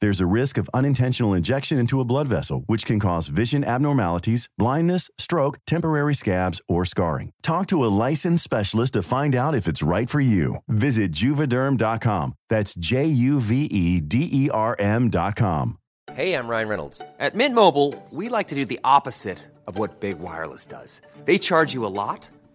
There's a risk of unintentional injection into a blood vessel, which can cause vision abnormalities, blindness, stroke, temporary scabs, or scarring. Talk to a licensed specialist to find out if it's right for you. Visit juvederm.com. That's J U V E D E R M.com. Hey, I'm Ryan Reynolds. At Mint Mobile, we like to do the opposite of what Big Wireless does. They charge you a lot,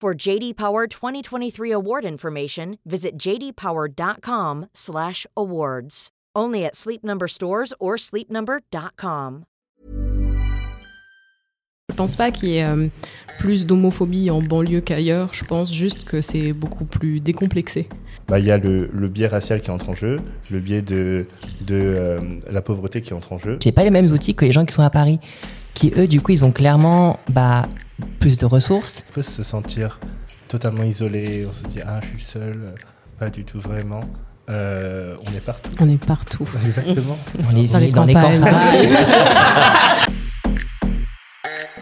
For JD Power 2023 award information, visit jdpower.com/awards. Only at Sleep Number stores or sleepnumber.com. Je pense pas qu'il y ait euh, plus d'homophobie en banlieue qu'ailleurs. Je pense juste que c'est beaucoup plus décomplexé. Bah, il y a le, le, biais racial qui entre en jeu, le biais de, de euh, la pauvreté qui entre en jeu. J'ai pas les mêmes outils que les gens qui sont à Paris, qui eux, du coup, ils ont clairement bah, plus de ressources. On peut se sentir totalement isolé, on se dit ah je suis seul, pas du tout vraiment. Euh, on est partout. On est partout. Exactement. on est dans les dans campagnes. les campagnes.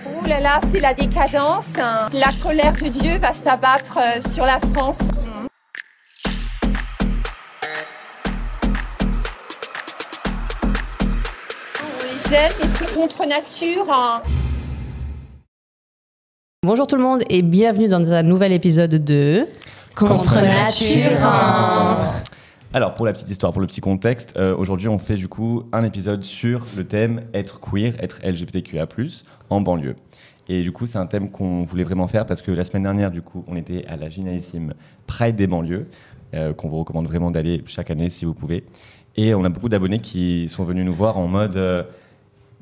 Ouh là là, c'est la décadence. hein. La colère de Dieu va s'abattre euh, sur la France. Et c'est contre nature. hein. Bonjour tout le monde et bienvenue dans un nouvel épisode de Contre nature. Alors, pour la petite histoire, pour le petit contexte, euh, aujourd'hui, on fait du coup un épisode sur le thème être queer, être LGBTQIA+, en banlieue. Et du coup, c'est un thème qu'on voulait vraiment faire parce que la semaine dernière, du coup, on était à la génialissime Pride des banlieues, euh, qu'on vous recommande vraiment d'aller chaque année si vous pouvez. Et on a beaucoup d'abonnés qui sont venus nous voir en mode euh,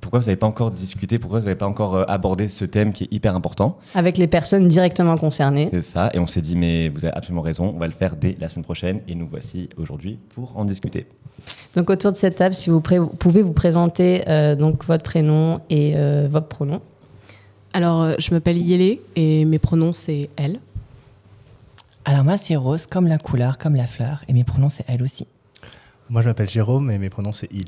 pourquoi vous n'avez pas encore discuté, pourquoi vous n'avez pas encore euh, abordé ce thème qui est hyper important avec les personnes directement concernées. C'est ça, et on s'est dit, mais vous avez absolument raison, on va le faire dès la semaine prochaine, et nous voici aujourd'hui pour en discuter. Donc autour de cette table, si vous, pouvez vous présenter euh, donc votre prénom et euh, votre pronom. Alors, euh, je m'appelle Yélé et mes pronoms c'est elle. Alors moi, c'est rose comme la couleur, comme la fleur, et mes pronoms, c'est elle aussi. Moi je m'appelle Jérôme et mes pronoms c'est il.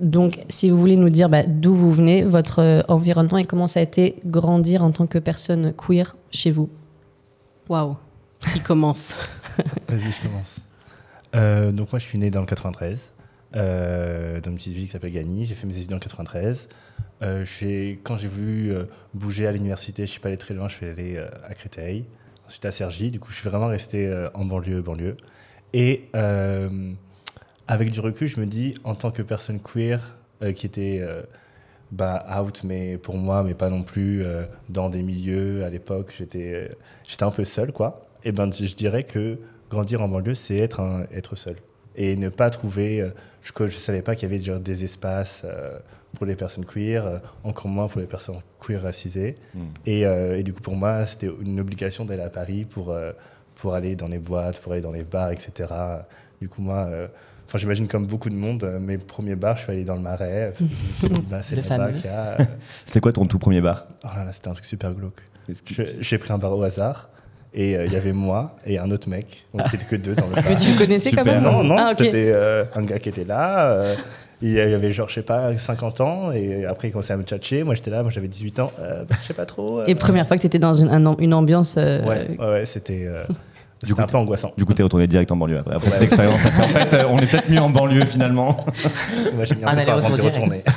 Donc si vous voulez nous dire bah, d'où vous venez, votre euh, environnement et comment ça a été grandir en tant que personne queer chez vous? Waouh, qui commence? Vas-y, je commence. Euh, donc moi je suis né dans le 93, euh, dans une petite ville qui s'appelle Gagny. J'ai fait mes études en 93. Euh, j'ai- quand j'ai voulu euh, bouger à l'université, je suis pas allé très loin, je suis allé euh, à Créteil, ensuite à Cergy. Du coup, je suis vraiment resté euh, en banlieue, banlieue. Et euh, avec du recul, je me dis, en tant que personne queer euh, qui était euh, bah, out, mais pour moi, mais pas non plus euh, dans des milieux à l'époque, j'étais j'étais un peu seul, quoi. Et ben, je dirais que grandir en banlieue, c'est être, un- être seul. Et ne pas trouver. je ne savais pas qu'il y avait genre, des espaces pour les personnes queer, encore moins pour les personnes queer racisées. Mm. Et, et du coup, pour moi, c'était une obligation d'aller à Paris pour, pour aller dans les boîtes, pour aller dans les bars, etc. Du coup, moi, Enfin, j'imagine comme beaucoup de monde, euh, mes premiers bars, je suis allé dans le marais. bah, c'est Le fameux. a, euh, C'était quoi ton tout premier bar? Oh là là, c'était un truc super glauque. Est-ce que- Je- J'ai pris un bar au hasard et euh, il y avait moi et un autre mec. On était que deux dans le bar. Mais tu le connaissais quand même? Non, non, Ah, c'était euh, un gars qui était là. euh, il y avait genre, je sais pas, 50 ans. Et après, il commençait à me tchatcher. Moi, j'étais là, moi, j'avais 18 ans. Euh, bah, je sais pas trop. euh, Et première fois que tu étais dans une, un- une ambiance. euh, Ouais, ouais, ouais, c'était euh, c'était coup, un peu angoissant. Du coup, t'es retourné direct en banlieue après, après Ouais. cette expérience. En fait, euh, on est peut-être mieux en banlieue finalement. Moi, j'ai mis un Un peu de temps avant d'y retourner.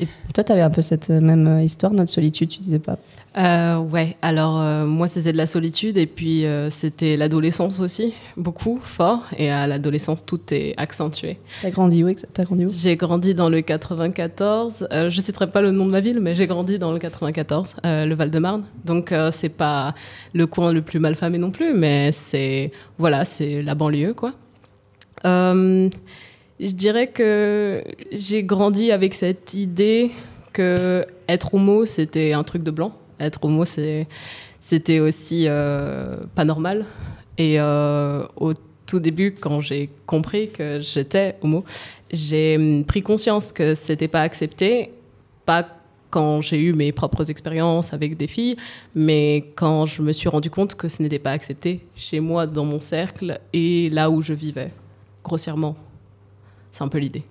Et toi, tu avais un peu cette même euh, histoire, notre solitude, tu disais pas Euh, ouais, alors euh, moi c'était de la solitude et puis euh, c'était l'adolescence aussi, beaucoup, fort. Et à l'adolescence, tout est accentué. T'as grandi où T'as grandi où? J'ai grandi dans le 94. Euh, je citerai pas le nom de ma ville, mais j'ai grandi dans le 94, euh, le Val-de-Marne. Donc euh, c'est pas le coin le plus malfamé non plus, mais c'est voilà, c'est la banlieue quoi. Euh, je dirais que j'ai grandi avec cette idée que être homo c'était un truc de blanc. Être homo c'était aussi euh, pas normal. Et euh, au tout début, quand j'ai compris que j'étais homo, j'ai hum, pris conscience que c'était pas accepté, pas quand j'ai eu mes propres expériences avec des filles, mais quand je me suis rendu compte que ce n'était pas accepté chez moi, dans mon cercle et là où je vivais, grossièrement. C'est un peu l'idée.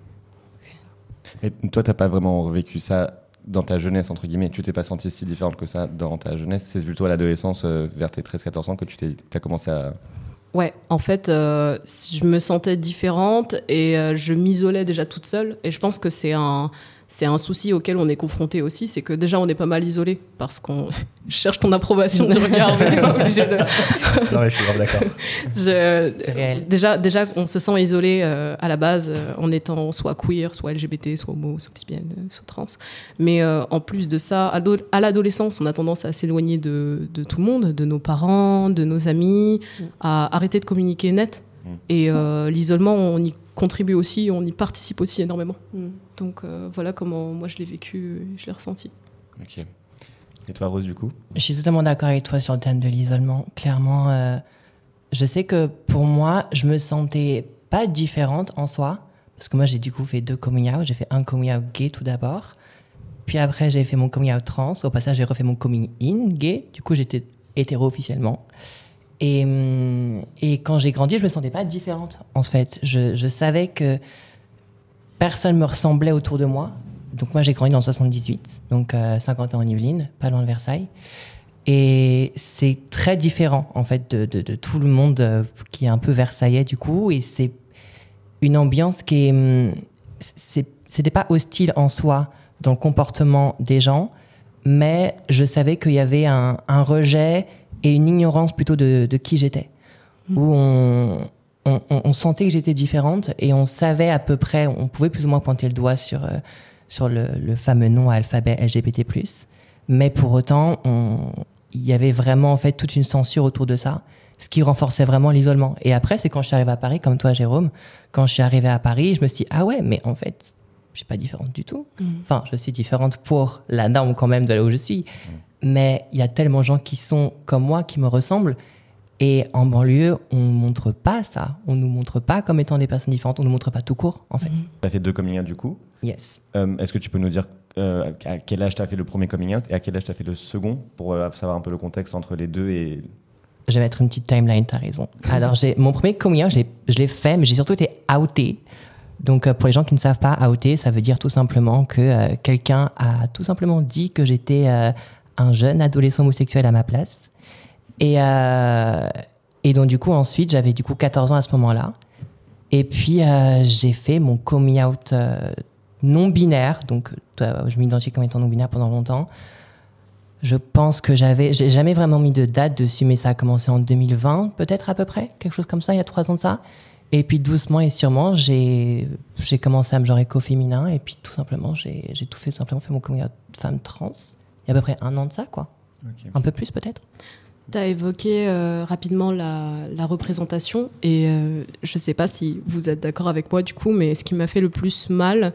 Et toi, t'as pas vraiment vécu ça dans ta jeunesse, entre guillemets. Tu t'es pas sentie si différente que ça dans ta jeunesse. C'est plutôt à l'adolescence, euh, vers tes 13-14 ans, que tu as commencé à. Ouais, en fait, euh, je me sentais différente et euh, je m'isolais déjà toute seule. Et je pense que c'est un, c'est un souci auquel on est confronté aussi, c'est que déjà on est pas mal isolé parce qu'on cherche ton approbation du regard. mais pas obligé de- Non, mais je suis grave d'accord. Je- C'est réel. Déjà, déjà, on se sent isolé euh, à la base euh, en étant soit queer, soit LGBT, soit homo, soit lesbienne, euh, soit trans. Mais euh, en plus de ça, à l'adolescence, on a tendance à s'éloigner de, de tout le monde, de nos parents, de nos amis, à arrêter de communiquer net. Mm. Et euh, l'isolement, on y contribue aussi, on y participe aussi énormément. Mm. Donc euh, voilà comment moi je l'ai vécu, et je l'ai ressenti. Ok. Et toi, Rose, du coup? Je suis totalement d'accord avec toi sur le thème de l'isolement. Clairement, euh, je sais que pour moi, je me sentais pas différente en soi. Parce que moi, j'ai du coup fait deux coming out. J'ai fait un coming out gay tout d'abord. Puis après, j'ai fait mon coming out trans. Au passage, j'ai refait mon coming in gay. Du coup, j'étais hétéro officiellement. Et, hum, et quand j'ai grandi, je me sentais pas différente. En fait, je, savais que personne me ressemblait autour de moi. Donc moi, j'ai grandi dans le 78, donc euh, 50 ans en Yvelines, pas loin de Versailles. Et c'est très différent, en fait, de, tout le monde euh, qui est un peu versaillais, du coup. Et c'est une ambiance qui est... hum, C'était pas hostile en soi dans le comportement des gens, mais je savais qu'il y avait un rejet et une ignorance plutôt de, de qui j'étais. Où on, on, on- on sentait que j'étais différente et on savait à peu près, on pouvait plus ou moins pointer le doigt sur, euh, sur le, le fameux nom à alphabet LGBT+. Mais pour autant, on- il y avait vraiment en fait toute une censure autour de ça, ce qui renforçait vraiment l'isolement. Et après, c'est quand je suis arrivée à Paris, comme toi, Jérôme, quand je suis arrivée à Paris, je me suis dit, ah ouais, mais en fait, je suis pas différente du tout. Enfin, je suis différente pour la norme quand même de là où je suis. Mais il y a tellement de gens qui sont comme moi, qui me ressemblent. Et en banlieue, on montre pas ça. On nous montre pas comme étant des personnes différentes. On nous montre pas tout court, en fait. Tu as fait deux coming out, du coup. Yes. Euh, Est-ce que tu peux nous dire euh, à quel âge tu as fait le premier coming out et à quel âge tu as fait le second pour euh, savoir un peu le contexte entre les deux et Je vais mettre une petite timeline, t'as raison. Alors, mon premier coming out, je l'ai- je l'ai fait, mais j'ai surtout été outé. Donc, euh, pour les gens qui ne savent pas, outé, ça veut dire tout simplement que euh, quelqu'un a tout simplement dit que j'étais euh, un jeune adolescent homosexuel à ma place. Et, euh, et donc, du coup, ensuite, j'avais du coup 14 ans à ce moment-là. Et puis, euh, j'ai fait mon coming out euh, non binaire. Donc, je m'identifie comme étant non binaire pendant longtemps. Je pense que j'avais, j'ai jamais vraiment mis de date dessus, mais ça a commencé en 2020, peut-être à peu près, quelque chose comme ça, il y a trois ans de ça. Et puis doucement et sûrement, j'ai, commencé à me genre éco-féminin, et puis tout simplement, j'ai, tout fait, simplement fait mon coming out femme trans. Il y a à peu près un an de ça, quoi. Un peu plus peut-être. Tu as évoqué euh, rapidement la, la représentation et euh, je ne sais pas si vous êtes d'accord avec moi du coup, mais ce qui m'a fait le plus mal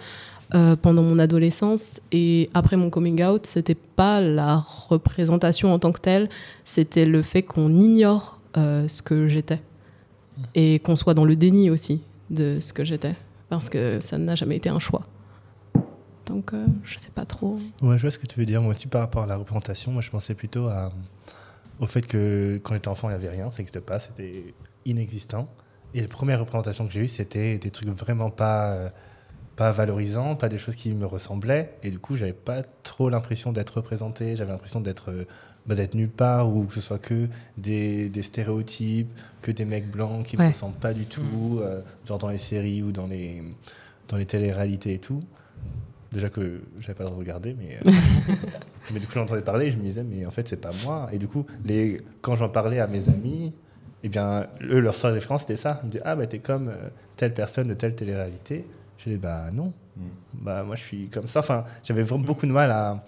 euh, pendant mon adolescence et après mon coming out, c'était pas la représentation en tant que telle, c'était le fait qu'on ignore euh, ce que j'étais. et qu'on soit dans le déni aussi de ce que j'étais, parce que ça n'a jamais été un choix. Donc, euh, je sais pas trop. Ouais, je vois ce que tu veux dire. Moi aussi, par rapport à la représentation, moi, je pensais plutôt à, au fait que quand j'étais enfant, il n'y avait rien, ça n'existait pas, c'était inexistant. Et la première représentation que j'ai eue, c'était des trucs vraiment pas, euh, pas valorisants, pas des choses qui me ressemblaient. Et du coup, j'avais pas trop l'impression d'être représenté, j'avais l'impression d'être euh, bah, d'être nulle part ou que ce soit que des, des stéréotypes, que des mecs blancs qui ne Ouais. me ressemblent pas du tout, euh, genre dans les séries ou dans les, dans les téléréalités et tout. Déjà que j'avais pas le droit de regarder, mais, euh, mais du coup j'entendais parler et je me disais, mais en fait c'est pas moi. Et du coup, les, quand j'en parlais à mes amis, eh bien, eux, leur seule référence c'était ça. Ils me disaient, ah bah t'es comme euh, telle personne de telle télé-réalité. Je dis, bah non, bah moi je suis comme ça. Enfin, j'avais vraiment beaucoup de mal à,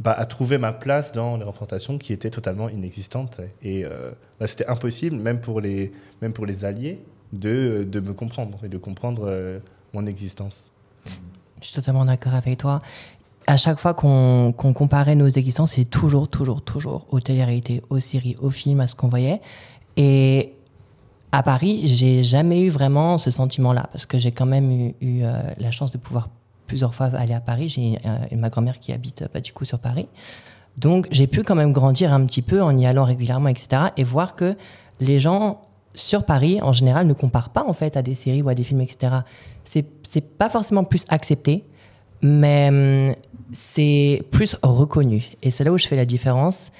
bah, à trouver ma place dans les représentations qui étaient totalement inexistantes. Et euh, bah, c'était impossible, même pour les, même pour les alliés, de, de me comprendre et de comprendre euh, mon existence. Je suis totalement d'accord avec toi. À chaque fois qu'on comparait nos existences, c'est toujours, toujours, toujours aux télé-réalités, aux séries, aux films, à ce qu'on voyait. Et à Paris, j'ai jamais eu vraiment ce sentiment-là, parce que j'ai quand même eu, eu, euh, la chance de pouvoir plusieurs fois aller à Paris. J'ai euh, ma grand-mère qui habite euh, pas du coup sur Paris. Donc j'ai pu quand même grandir un petit peu en y allant régulièrement, etc. Et voir que les gens sur Paris, en général, ne comparent pas en fait à des séries ou à des films, etc. C'est c'est pas forcément plus accepté, mais hum, c'est plus reconnu. Et c'est là où je fais la différence.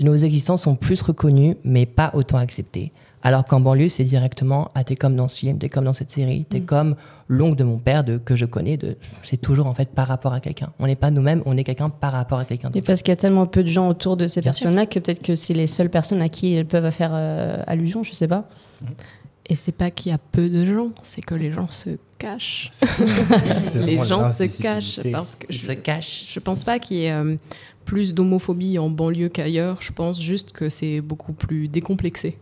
Nos existences sont plus reconnues, mais pas autant acceptées. Alors qu'en banlieue, c'est directement ah t'es comme dans ce film, t'es comme dans cette série, t'es Mm. comme l'oncle de mon père de, que je connais. De, c'est toujours en fait par rapport à quelqu'un. On n'est pas nous-mêmes, on est quelqu'un par rapport à quelqu'un. Et d'autre. parce qu'il y a tellement peu de gens autour de ces personnes-là que peut-être que c'est les seules personnes à qui elles peuvent faire euh, allusion, je sais pas. Et c'est pas qu'il y a peu de gens, c'est que les gens se cachent. les gens se cachent parce que Ils je, se cachent. je pense pas qu'il y ait euh, plus d'homophobie en banlieue qu'ailleurs. Je pense juste que c'est beaucoup plus décomplexé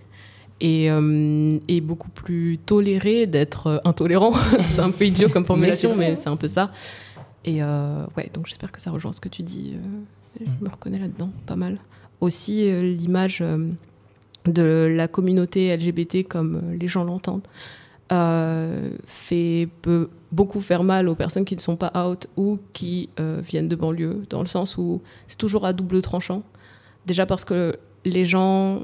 et, euh, et beaucoup plus toléré d'être euh, intolérant. c'est un peu idiot comme formulation, mais c'est un peu ça. Et euh, ouais, donc j'espère que ça rejoint ce que tu dis. je me reconnais là-dedans, pas mal. Aussi euh, l'image euh, de la communauté LGBT comme euh, les gens l'entendent euh, fait peut beaucoup faire mal aux personnes qui ne sont pas out ou qui euh, viennent de banlieue, dans le sens où c'est toujours à double tranchant. Déjà parce que les gens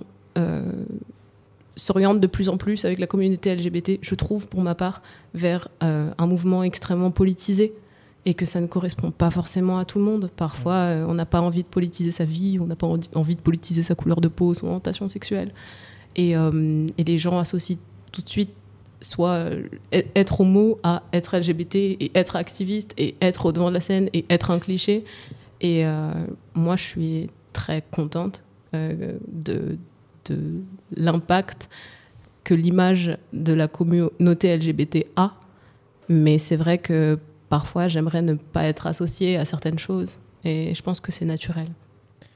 s'orientent de plus en plus avec la communauté LGBT, je trouve pour ma part, vers un mouvement extrêmement politisé et que ça ne correspond pas forcément à tout le monde. Parfois, euh, on n'a pas envie de politiser sa vie, on n'a pas envie- de politiser sa couleur de peau, son orientation sexuelle. Et, euh, et les gens associent tout de suite soit euh, e- être homo à être LGBT et être activiste et être au devant de la scène et être un cliché. Et euh, moi, je suis très contente de, de l'impact que l'image de la communauté LGBT a. Mais c'est vrai que parfois, j'aimerais ne pas être associée à certaines choses. Et je pense que c'est naturel.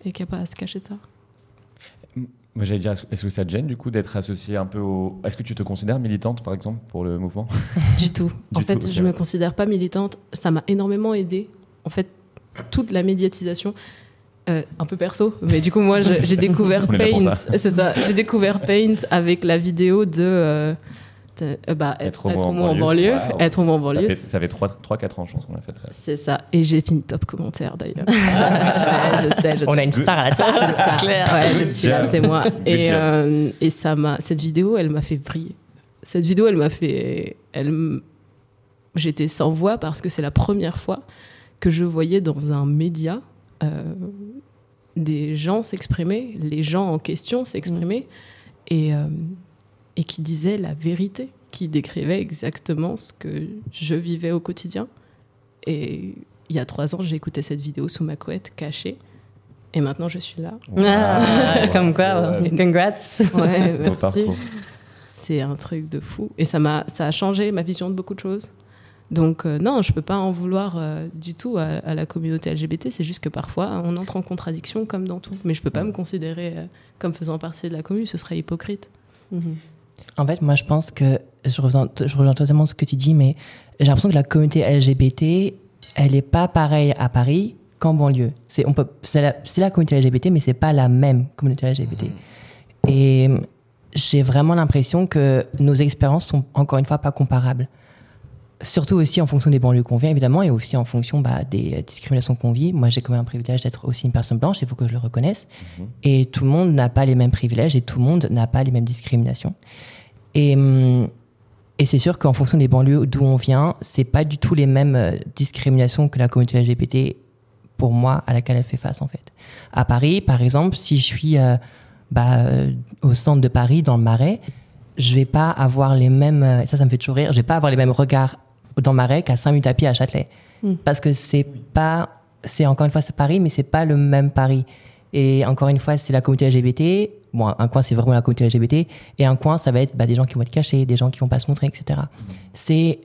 Et qu'il n'y a pas à se cacher de ça. Moi, j'allais dire, est-ce que ça te gêne du coup d'être associé un peu au. Est-ce que tu te considères militante par exemple pour le mouvement? Du tout. en fait, tout, je me ouais. considère pas militante. Ça m'a énormément aidé. En fait, toute la médiatisation, euh, un peu perso, mais du coup, moi, j'ai découvert Paint. C'est ça. J'ai découvert Paint avec la vidéo de. euh, euh, bah, être, être homo en banlieue. Être en Ça banlieue. fait, ça fait 3-4 ans, je pense qu'on a fait ça. C'est ça. Et j'ai fini top commentaire d'ailleurs. Ouais, je sais, je On sais. a une star à la table, C'est ça. Ouais, je suis là, c'est moi. Et, euh, et ça m'a, cette vidéo, elle m'a fait briller. Cette vidéo, elle m'a fait, elle, j'étais sans voix parce que c'est la première fois que je voyais dans un média euh, des gens s'exprimer, les gens en question s'exprimer, et, euh, et qui disaient la vérité, qui décrivaient exactement ce que je vivais au quotidien. Et il y a trois ans, j'ai écouté cette vidéo sous ma couette, cachée. Et maintenant, je suis là. Ah, comme quoi, Ouais. congrats. Ouais, merci. C'est un truc de fou. Et ça m'a, ça a changé ma vision de beaucoup de choses. Donc euh, non, je peux pas en vouloir euh, du tout à, à la communauté LGBT. C'est juste que parfois on entre en contradiction comme dans tout. Mais je peux pas me considérer euh, comme faisant partie de la commune. Ce serait hypocrite. Mhm. En fait, moi, je pense que je rejoins, je rejoins totalement ce que tu dis, mais j'ai l'impression que la communauté LGBT, elle n'est pas pareille à Paris qu'en banlieue. C'est, la, la communauté LGBT, mais c'est pas la même communauté LGBT. Et j'ai vraiment l'impression que nos expériences sont encore une fois pas comparables. Surtout aussi en fonction des banlieues qu'on vient, évidemment, et aussi en fonction bah, des discriminations qu'on vit. Moi, j'ai quand même un privilège d'être aussi une personne blanche, il faut que je le reconnaisse. Et tout le monde n'a pas les mêmes privilèges et tout le monde n'a pas les mêmes discriminations. Et, hum, et c'est sûr qu'en fonction des banlieues d'où on vient, c'est pas du tout les mêmes euh, discriminations que la communauté LGBT, pour moi, à laquelle elle fait face, en fait. À Paris, par exemple, si je suis euh, bah, euh, au centre de Paris, dans le Marais, je vais pas avoir les mêmes, euh, ça, ça me fait toujours rire, je vais pas avoir les mêmes regards dans Marais qu'à 5 minutes à pied à Châtelet. Mm. Parce que c'est pas, c'est encore une fois, c'est Paris, mais c'est pas le même Paris. Et encore une fois, c'est la communauté LGBT. Bon, un coin, c'est vraiment la communauté LGBT. Et un coin, ça va être bah, des gens qui vont être cachés, des gens qui vont pas se montrer, etc. C'est,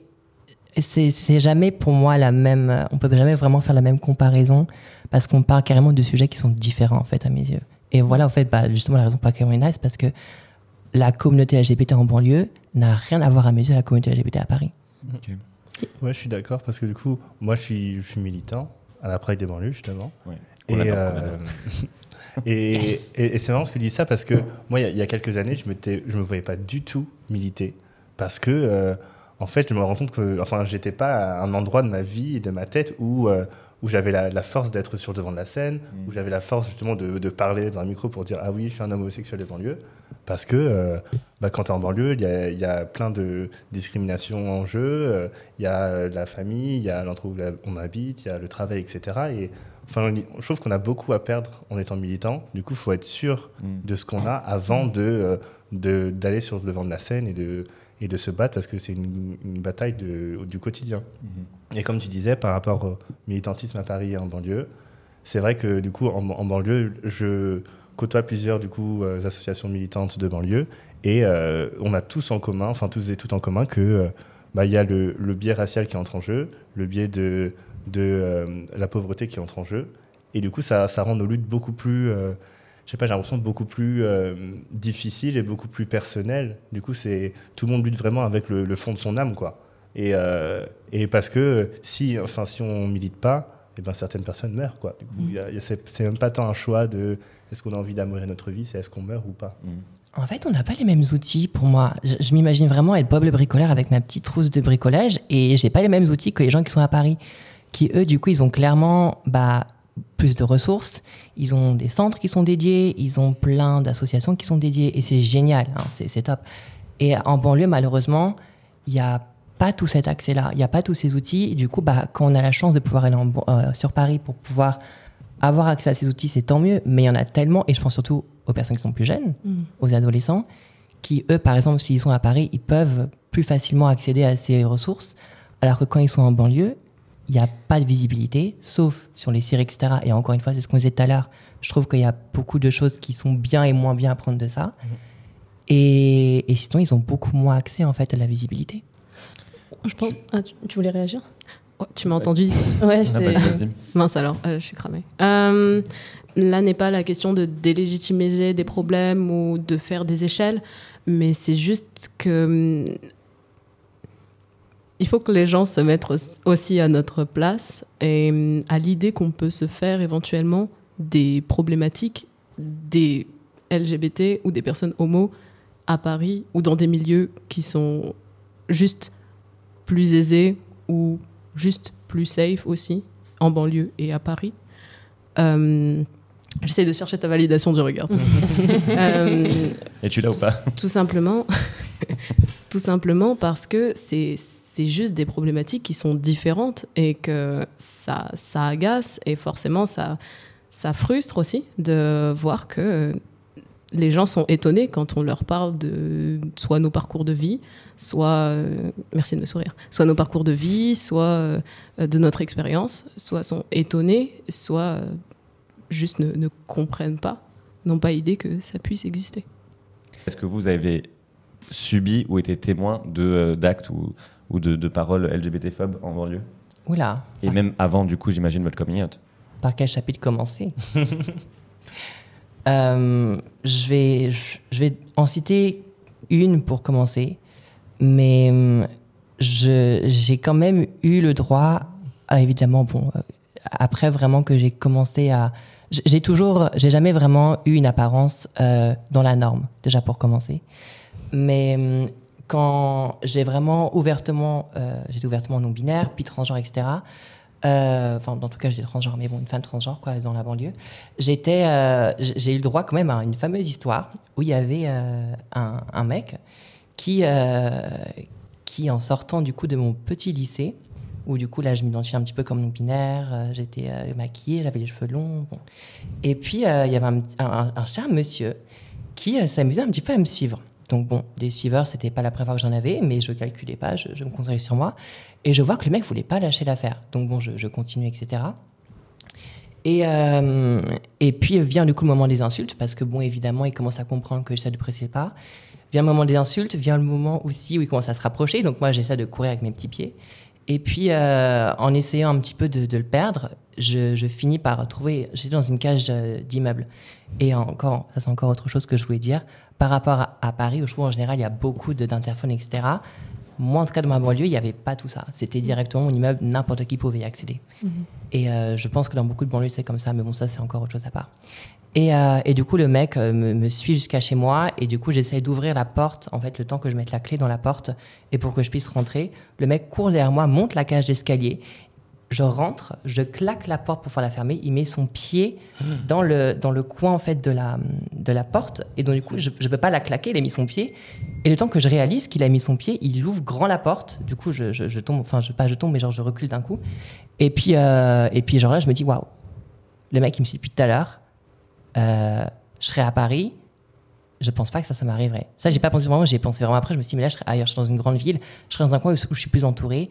c'est, c'est jamais pour moi la même. On peut jamais vraiment faire la même comparaison parce qu'on parle carrément de sujets qui sont différents, en fait, à mes yeux. Et voilà, en fait, bah, justement, la raison pour laquelle on est nice, parce que la communauté LGBT en banlieue n'a rien à voir à mes yeux à la communauté LGBT à Paris. Ouais, je suis d'accord parce que du coup, moi, je suis, je suis militant à la Pride des banlieues, justement. Et, euh, et, et, c'est marrant que tu dis ça parce que moi, il y a- il y, a quelques années, je ne je me voyais pas du tout militer parce que, euh, en fait, je me rends compte que, enfin, j'étais pas à un endroit de ma vie et de ma tête où, euh, où j'avais la, la force d'être sur le devant de la scène, où j'avais la force justement de, de parler dans un micro pour dire ah oui, je suis un homme homosexuel des banlieues. Parce que euh, bah, quand tu es en banlieue, il y a, il y a plein de discriminations en jeu. euh, Il y a euh, la famille, il y a l'endroit où on habite, il y a le travail, etc. Et enfin, je trouve qu'on a beaucoup à perdre en étant militant. Du coup, il faut être sûr Mm. de ce qu'on a avant de, de- d'aller sur le devant de la scène et de, et de se battre parce que c'est une, une bataille de- du quotidien. Et comme tu disais, par rapport au militantisme à Paris et en banlieue, c'est vrai que du coup, en, banlieue, je côtoie plusieurs du coup, euh, associations militantes de banlieue et euh, on a tous en commun, enfin tous et toutes en commun, que euh, bah, y a le, biais racial qui entre en jeu, le biais de, de euh, la pauvreté qui entre en jeu. Et du coup, ça, ça rend nos luttes beaucoup plus, je sais pas, j'ai l'impression beaucoup plus difficiles et beaucoup plus personnelles. Du coup, tout le monde lutte vraiment avec le fond de son âme, quoi. Et, euh, et parce que si, enfin, si on milite pas, eh ben, certaines personnes meurent, quoi. Du coup, il y a- y c'est c'est même pas tant un choix de est-ce qu'on a envie d'améliorer notre vie, c'est est-ce qu'on meurt ou pas. En fait, on n'a pas les mêmes outils pour moi. Je, je m'imagine vraiment être Bob le bricoleur avec ma petite trousse de bricolage et j'ai pas les mêmes outils que les gens qui sont à Paris, qui eux, du coup, ils ont clairement bah, plus de ressources, ils ont des centres qui sont dédiés, ils ont plein d'associations qui sont dédiées et c'est génial, hein, c'est c'est top. Et en banlieue, malheureusement, il n'y a pas tout cet accès-là, il n'y a pas tous ces outils. Et du coup, bah, quand on a la chance de pouvoir aller en euh, sur Paris pour pouvoir avoir accès à ces outils, c'est tant mieux. Mais il y en a tellement, et je pense surtout aux personnes qui sont plus jeunes, aux adolescents, qui, eux, par exemple, s'ils sont à Paris, ils peuvent plus facilement accéder à ces ressources, alors que quand ils sont en banlieue, il n'y a pas de visibilité, sauf sur les séries, etc. Et encore une fois, c'est ce qu'on disait tout à l'heure, je trouve qu'il y a beaucoup de choses qui sont bien et moins bien à prendre de ça. Et, et sinon, ils ont beaucoup moins accès, en fait, à la visibilité. Je pense... Ah, tu, tu voulais réagir Oh, tu m'as entendu Ouais, Ah, j'étais- vas-y, vas-y. Mince alors, euh, je suis cramée. Euh, là n'est pas la question de délégitimiser des problèmes ou de faire des échelles, mais c'est juste que hum, il faut que les gens se mettent aussi- aussi à notre place et hum, à l'idée qu'on peut se faire éventuellement des problématiques des LGBT ou des personnes homo à Paris ou dans des milieux qui sont juste plus aisés ou juste plus safe aussi en banlieue et à Paris. Euh, J'essaie de chercher ta validation du regard. Euh, Et tu l'as ou pas? tout simplement, tout simplement parce que c'est c'est juste des problématiques qui sont différentes et que ça ça agace et forcément ça ça frustre aussi de voir que les gens sont étonnés quand on leur parle de soit nos parcours de vie, soit euh, merci de me sourire, soit nos parcours de vie, soit euh, de notre expérience, soit sont étonnés, soit euh, juste ne, ne comprennent pas, n'ont pas idée que ça puisse exister. Est-ce que vous avez subi ou été témoin de, euh, d'actes ou, ou de, de paroles LGBT-phobes en banlieue? Oula, Et même avant, du coup, j'imagine votre coming out. par quel chapitre commencer? Euh, je, vais, je, vais en citer une pour commencer, mais je- j'ai quand même eu le droit, à, évidemment, bon, euh, après vraiment que j'ai commencé à j'ai toujours, j'ai jamais vraiment eu une apparence euh, dans la norme, déjà pour commencer. Mais quand j'ai vraiment ouvertement, euh, j'étais ouvertement non binaire, puis transgenre, etc. euh, Enfin, dans tout cas, j'étais transgenre, mais bon, une femme transgenre, quoi, dans la banlieue. J'étais, euh, j'ai eu le droit quand même à une fameuse histoire où il y avait euh, un, mec qui, qui, en sortant du coup de mon petit lycée, où du coup là je m'identifiais un petit peu comme non binaire, j'étais maquillée, j'avais les cheveux longs. bon. Et puis il y avait un, un- un cher monsieur qui s'amusait un petit peu à me suivre. Donc bon, des suiveurs, c'était pas la première fois que j'en avais, mais je calculais pas, je, me concentrais sur moi. Et je vois que le mec voulait pas lâcher l'affaire. Donc bon, je, continue, etc. Et, euh, et puis vient du coup le moment des insultes, parce que bon, évidemment, il commence à comprendre que j'essaie de presser le pas. Vient le moment des insultes, vient le moment aussi où il commence à se rapprocher. Donc moi, j'essaie de courir avec mes petits pieds. Et puis, euh, en essayant un petit peu de, de le perdre, je, je finis par trouver. J'étais dans une cage euh, d'immeuble. Et encore, ça c'est encore autre chose que je voulais dire. Par rapport à, à Paris, où je trouve en général il y a beaucoup de- d'interphones, etc. Moi, en tout cas, dans ma banlieue, il n'y avait pas tout ça. C'était directement mon immeuble, n'importe qui pouvait y accéder. Et euh, je pense que dans beaucoup de banlieues, c'est comme ça, mais bon, ça, c'est encore autre chose à part. Et, euh, et du coup, le mec euh, me, me suit jusqu'à chez moi, et du coup, j'essaye d'ouvrir la porte, en fait, le temps que je mette la clé dans la porte, et pour que je puisse rentrer. Le mec court derrière moi, monte la cage d'escalier. Je rentre, je claque la porte pour pouvoir la fermer. Il met son pied dans le, dans le coin, en fait, de la, de la porte, et donc, du coup, je ne peux pas la claquer, il a mis son pied. Et le temps que je réalise qu'il a mis son pied, il ouvre grand la porte. Du coup, je, je- je tombe, enfin, je, pas je tombe, mais genre, je recule d'un coup. Et puis, euh, et puis genre là, je me dis, waouh, le mec, il me suit depuis tout à l'heure. Euh, je serai à Paris. Je pense pas que ça, ça m'arriverait. Ça, j'ai pas pensé vraiment, j'ai pensé vraiment après. Je me suis dit, mais là, je serais ailleurs, je suis dans une grande ville. Je serais dans un coin où, où je suis plus entouré,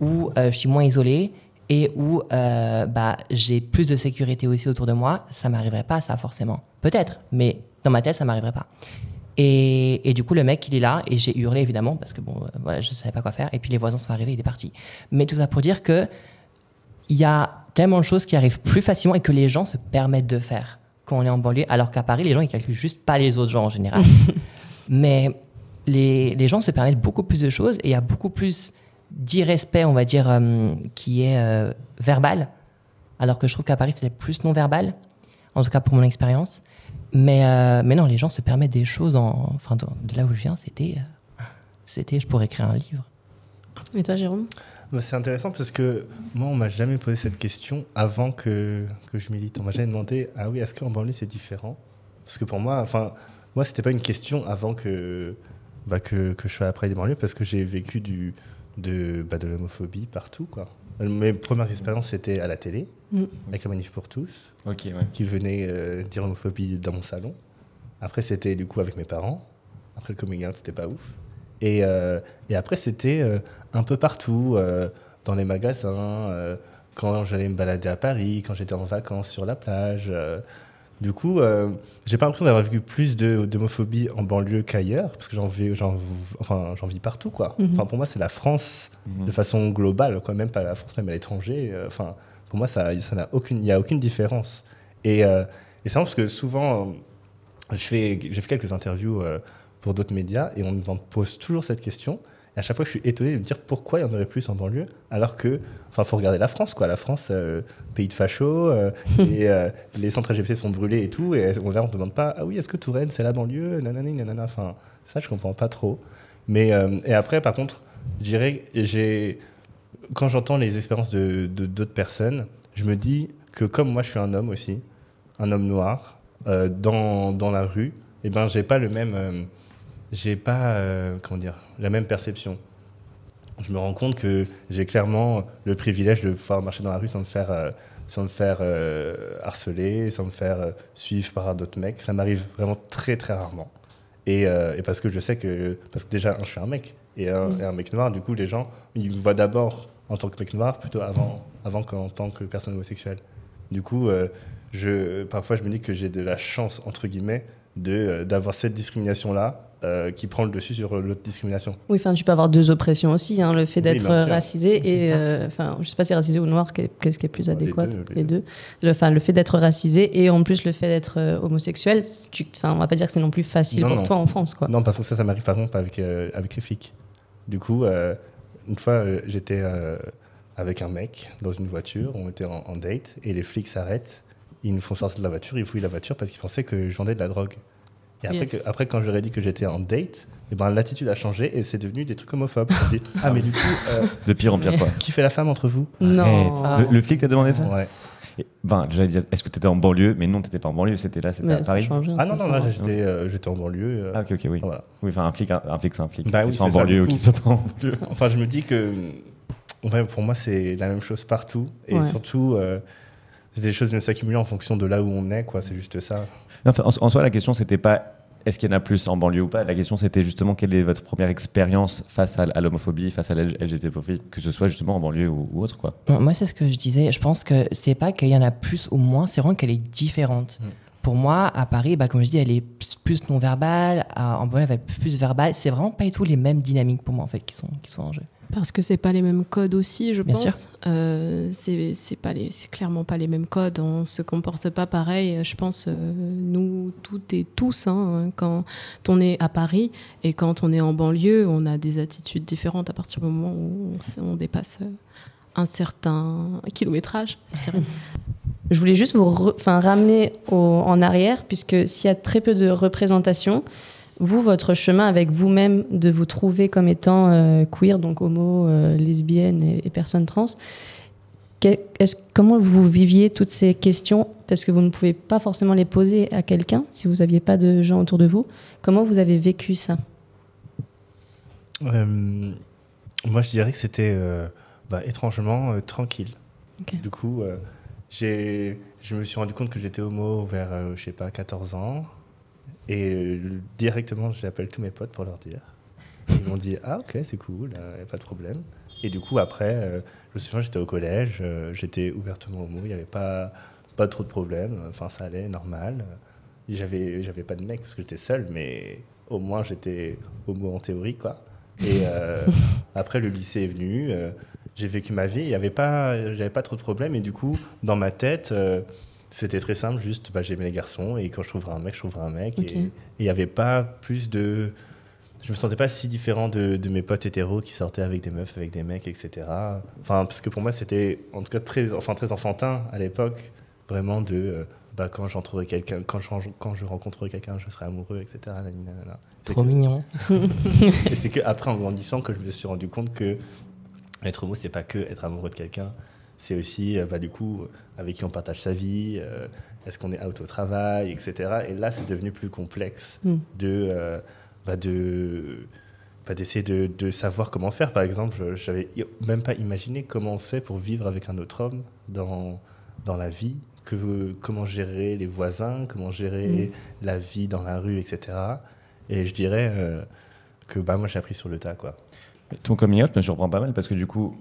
où euh, je suis moins isolé et où euh, bah, j'ai plus de sécurité aussi autour de moi. Ça m'arriverait pas, ça, forcément. Peut-être, mais dans ma tête, ça m'arriverait pas. Et, et du coup, le mec, il est là, et j'ai hurlé évidemment, parce que bon, euh, voilà, je savais pas quoi faire. Et puis les voisins sont arrivés, il est parti. Mais tout ça pour dire que il y a tellement de choses qui arrivent plus facilement et que les gens se permettent de faire quand on est en banlieue, alors qu'à Paris, les gens, ils calculent juste pas les autres gens en général. Mais les, les gens se permettent beaucoup plus de choses et il y a beaucoup plus d'irrespect, on va dire, euh, qui est euh, verbal, alors que je trouve qu'à Paris, c'était plus non-verbal, en tout cas pour mon expérience. Mais, euh, mais non, les gens se permettent des choses, en, enfin, de, de là où je viens, c'était, euh, c'était, je pourrais écrire un livre. Et toi, Jérôme? Bah, c'est intéressant parce que moi, on m'a jamais posé cette question avant que, que je milite. On m'a jamais demandé Ah oui, est-ce qu'en banlieue c'est différent? Parce que pour moi, enfin, moi, c'était pas une question avant que, bah, que, que je sois après des banlieues parce que j'ai vécu du, de, bah, de l'homophobie partout. Quoi. Mes premières expériences, c'était à la télé, Mm. avec la Manif pour tous, ouais. qui venait euh, dire l'homophobie dans mon salon. Après, c'était du coup avec mes parents. Après, le coming out, c'était pas ouf. Et, euh, et après, c'était euh, un peu partout, euh, dans les magasins, euh, quand j'allais me balader à Paris, quand j'étais en vacances sur la plage. Du coup, euh, j'ai pas l'impression d'avoir vécu plus de- d'homophobie en banlieue qu'ailleurs, parce que j'en vis, j'en, enfin, j'en vis partout, quoi. Mhm. Enfin, pour moi, c'est la France de façon globale, quoi. Même pas la France, même à l'étranger. euh, Enfin, pour moi, ça, ça n'a aucune, il n'y a aucune différence. Et, euh, et c'est parce que souvent, euh, je fais, j'ai fait quelques interviews euh, pour d'autres médias et on me pose toujours cette question. À chaque fois, je suis étonné de me dire pourquoi il y en aurait plus en banlieue, alors que, enfin, faut regarder la France, quoi. La France, euh, pays de facho, euh, et euh, les centres LGBT sont brûlés et tout. Et on, là, on ne demande pas, ah oui, est-ce que Touraine, c'est la banlieue Nanani, nanana. Enfin, ça, je comprends pas trop. Mais, et après, par contre, je dirais, j'ai, quand j'entends les expériences de d'autres personnes, je me dis que comme moi, je suis un homme aussi, un homme noir, dans, dans la rue, et ben, j'ai pas le même, j'ai pas, euh, comment dire, la même perception. Je me rends compte que j'ai clairement le privilège de pouvoir marcher dans la rue sans me faire, euh, sans me faire euh, harceler, sans me faire suivre par d'autres mecs. Ça m'arrive vraiment très très rarement. Et, et parce que je sais que, parce que déjà, je suis un mec et un, et un mec noir, du coup, les gens, ils me voient d'abord en tant que mec noir plutôt avant, avant qu'en tant que personne homosexuelle. Du coup, je, parfois, je me dis que j'ai de la chance, entre guillemets, de, d'avoir cette discrimination-là euh, qui prend le dessus sur l'autre discrimination. Oui, enfin, tu peux avoir deux oppressions aussi. hein, le fait d'être racisé et, euh, enfin, je sais pas si racisé ou noir, qu'est- qu'est-ce qui est plus Les adéquat deux, les Les deux. Le, enfin, le fait d'être racisé et en plus le fait d'être euh, homosexuel, tu, enfin, on va pas dire que c'est non plus facile Non, pour non. toi en France, quoi. Non, parce que ça, ça m'arrive par exemple avec, euh, avec les flics. Du coup, euh, une fois, euh, j'étais euh, avec un mec dans une voiture, on était en, en date, et les flics s'arrêtent, ils nous font sortir de la voiture, ils fouillent la voiture parce qu'ils pensaient que je vendais de la drogue. Et après, Yes. que- après quand ai dit que j'étais en date, eh ben, l'attitude a changé et c'est devenu des trucs homophobes. On dit, ah, mais du coup, euh, De pire en pire, quoi. qui fait la femme entre vous Non. Arrête. Le, le flic t'a demandé ça Ouais. Et, Ben, j'allais dire, est-ce que t'étais en banlieue? Mais non, t'étais pas en banlieue, c'était là, c'était à Paris. Ah non, non, là, j'étais euh, j'étais en banlieue. euh, Ah, ok, ok, oui. Voilà. Oui, enfin, un flic, un, un flic, c'est un flic. Bah oui, soit en banlieue ou qu'il soit pas en banlieue. Enfin, je me dis que ouais, pour moi, c'est la même chose partout. Et Ouais. surtout, euh, des choses viennent s'accumuler en fonction de là où on est, quoi. C'est juste ça. Enfin, en, en soi, la question, c'était pas est-ce qu'il y en a plus en banlieue ou pas. La question, c'était justement quelle est votre première expérience face à, à l'homophobie, face à la LGBT-phobie, que ce soit justement en banlieue ou, ou autre, quoi. Moi, moi, c'est ce que je disais. Je pense que c'est pas qu'il y en a plus ou moins, c'est vraiment qu'elle est différente. Mm. Pour moi, à Paris, bah, comme je dis, elle est plus- non-verbale. En banlieue, elle va être plus verbale. C'est vraiment pas du tout les mêmes dynamiques pour moi, en fait, qui sont, qui sont en jeu. Parce que c'est pas les mêmes codes aussi, je Bien pense. Euh, c'est clairement pas les mêmes codes. On se comporte pas pareil. Je pense euh, nous toutes et tous, hein, quand on est à Paris et quand on est en banlieue, on a des attitudes différentes à partir du moment où on, dépasse euh, un certain kilométrage. je voulais juste vous re- ramener au- en arrière, puisque s'il y a très peu de représentation, vous, votre chemin avec vous-même de vous trouver comme étant euh, queer, donc homo, euh, lesbienne et, et personne trans, est-ce- comment vous viviez toutes ces questions? Parce que vous ne pouvez pas forcément les poser à quelqu'un si vous n'aviez pas de gens autour de vous. Comment vous avez vécu ça? Euh, moi, je dirais que c'était bah, étrangement tranquille. Du coup, j'ai, je me suis rendu compte que j'étais homo vers, je sais pas, 14 ans. Et euh, directement, j'appelle tous mes potes pour leur dire. Ils m'ont dit Ah, ok, c'est cool, euh, pas de problème. Et du coup, après, euh, je me souviens, j'étais au collège, j'étais ouvertement homo, il n'y avait pas, pas trop de problèmes. Enfin, ça allait, normal. J'avais, j'avais pas de mec parce que j'étais seul, mais au moins j'étais homo en théorie, quoi. Et euh, après, le lycée est venu, euh, j'ai vécu ma vie, il y avait pas, j'avais pas trop de problèmes. Et du coup, dans ma tête, euh, c'était très simple, juste bah, j'aimais les garçons, et quand je trouverais un mec, je trouverais un mec. Ok. Et il n'y avait pas plus de. Je me sentais pas si différent de, de mes potes hétéros qui sortaient avec des meufs, avec des mecs, etc. Enfin, parce que pour moi, c'était en tout cas très, enfin, très enfantin à l'époque, vraiment de. euh, bah, quand j'entrerai quelqu'un, quand je, quand je rencontrerai quelqu'un, je serai amoureux, etc. Nanana. Trop que- mignon. et c'est qu'après, en grandissant, que je me suis rendu compte que être homo, c'est pas que être amoureux de quelqu'un. C'est aussi, euh, bah, du coup, avec qui on partage sa vie, euh, est-ce qu'on est out au travail, etc. Et là, c'est devenu plus complexe Mm. de, euh, bah, de, bah, d'essayer de, de savoir comment faire. Par exemple, j'avais i- même pas imaginé comment on fait pour vivre avec un autre homme dans, dans la vie, que, comment gérer les voisins, comment gérer la vie dans la rue, etc. Et je dirais euh, que bah, moi, j'ai appris sur le tas, quoi. Ton coming out me surprend pas mal parce que du coup,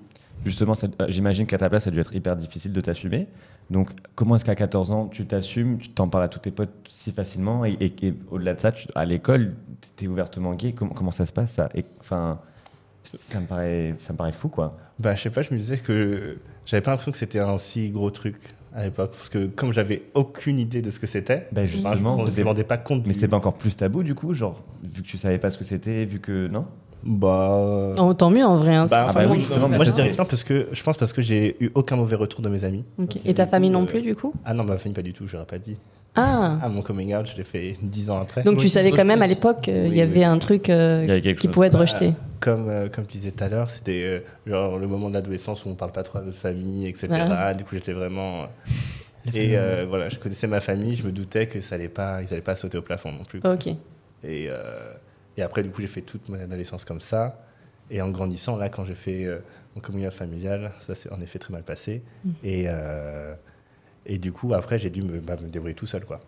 justement, euh, j'imagine qu'à ta place, ça a dû être hyper difficile de t'assumer. Donc, comment est-ce qu'à 14 ans, tu t'assumes, tu t'en parles à tous tes potes si facilement et, et- et au-delà de ça, tu- à l'école, tu es ouvertement gay? Comment, comment ça se passe ça? Enfin, ça me, paraît, ça me paraît fou, quoi. Bah, je sais pas, je me disais que j'avais pas l'impression que c'était un si gros truc à l'époque. Parce que comme j'avais aucune idée de ce que c'était, Bah, enfin, je justement, me rendais pas compte. Mais du- c'était pas encore plus tabou, du coup, genre, vu que tu savais pas ce que c'était, vu que. Non? Bah. Oh, Tant mieux en vrai. hein, Bah, enfin, bah oui, justement, moi je dirais non parce que je pense parce que j'ai eu aucun mauvais retour de mes amis. Et ta famille coup, non euh, plus, du coup? Ah non, ma famille pas du tout, j'aurais pas dit. Ah Ah, mon coming out, je l'ai fait dix ans après. Donc Moi, tu savais quand même à l'époque qu'il Oui, y avait oui. un truc euh, y avait quelque qui chose. pouvait être Bah, rejeté. Comme, euh, comme tu disais tout à l'heure, c'était euh, genre le moment de l'adolescence où on parle pas trop à notre famille, etc. Du coup, j'étais vraiment. Le Et euh, voilà, je connaissais ma famille, je me doutais que ça allait pas, ils allaient pas sauter au plafond non plus. Ok. Et, euh, et après, du coup, j'ai fait toute mon adolescence comme ça. Et en grandissant, là, quand j'ai fait euh, mon communion familial, ça s'est en effet très mal passé. Et, euh, et du coup, après, j'ai dû me, bah, me débrouiller tout seul, quoi.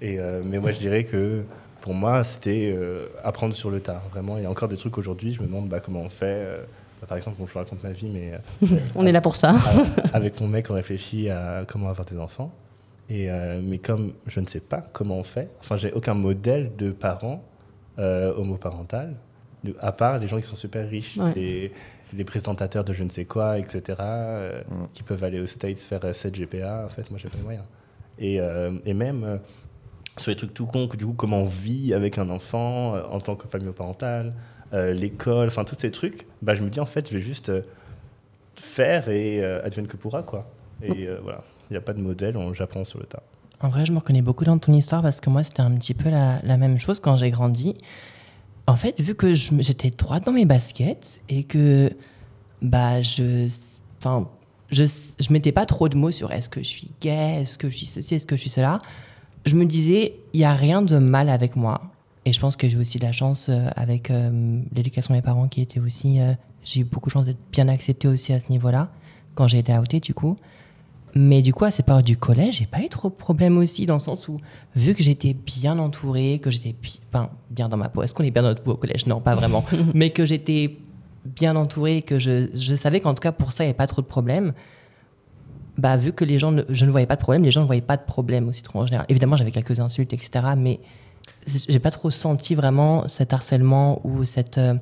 Et, euh, mais moi, je dirais que pour moi, c'était euh, apprendre sur le tas. Vraiment, il y a encore des trucs aujourd'hui, je me demande bah, comment on fait. bah, par exemple, bon, je vous raconte ma vie, mais On est là pour ça. avec mon mec, on réfléchit à comment avoir des enfants. Et, mais comme je ne sais pas comment on fait, enfin, j'ai aucun modèle de parents euh, homoparental, de- à part les gens qui sont super riches, Ouais. les, les présentateurs de je ne sais quoi, etc., euh, Mm. qui peuvent aller aux States faire euh, 7 GPA. En fait, moi, j'ai pas les moyens. Et, euh, et même euh, sur les trucs tout cons, que, du coup, comment on vit avec un enfant euh, en tant que famille homoparentale, euh, l'école, enfin, tous ces trucs, bah, je me dis, en fait, je vais juste. euh, faire et euh, advienne que pourra quoi. Et euh, voilà. Il n'y a pas de modèle, on- j'apprends sur le tas. En vrai, je me reconnais beaucoup dans ton histoire parce que moi, c'était un petit peu la, même chose quand j'ai grandi. En fait, vu que j'étais droite dans mes baskets et que bah je, enfin, je, je mettais pas trop de mots sur est-ce que je suis gay, est-ce que je suis ceci, est-ce que je suis cela. Je me disais, il y a rien de mal avec moi. Et je pense que j'ai aussi de la chance euh, avec euh, l'éducation de mes parents qui était aussi. euh, j'ai eu beaucoup de chance d'être bien acceptée aussi à ce niveau-là quand j'ai été outée du coup. Mais du coup, à cette période du collège, j'ai pas eu trop de problème aussi, dans le sens où, vu que j'étais bien entourée, que j'étais bi- enfin, bien dans ma peau, est-ce qu'on est bien dans notre peau au collège? Non, pas vraiment. Mais que j'étais bien entourée, que je, je savais qu'en tout cas, pour ça, il n'y avait pas trop de problème. Bah, vu que les gens, ne- je ne voyais pas de problème, les gens ne voyaient pas de problème aussi trop en général. Évidemment, j'avais quelques insultes, etc. Mais j'ai pas trop senti vraiment cet harcèlement ou cette, euh,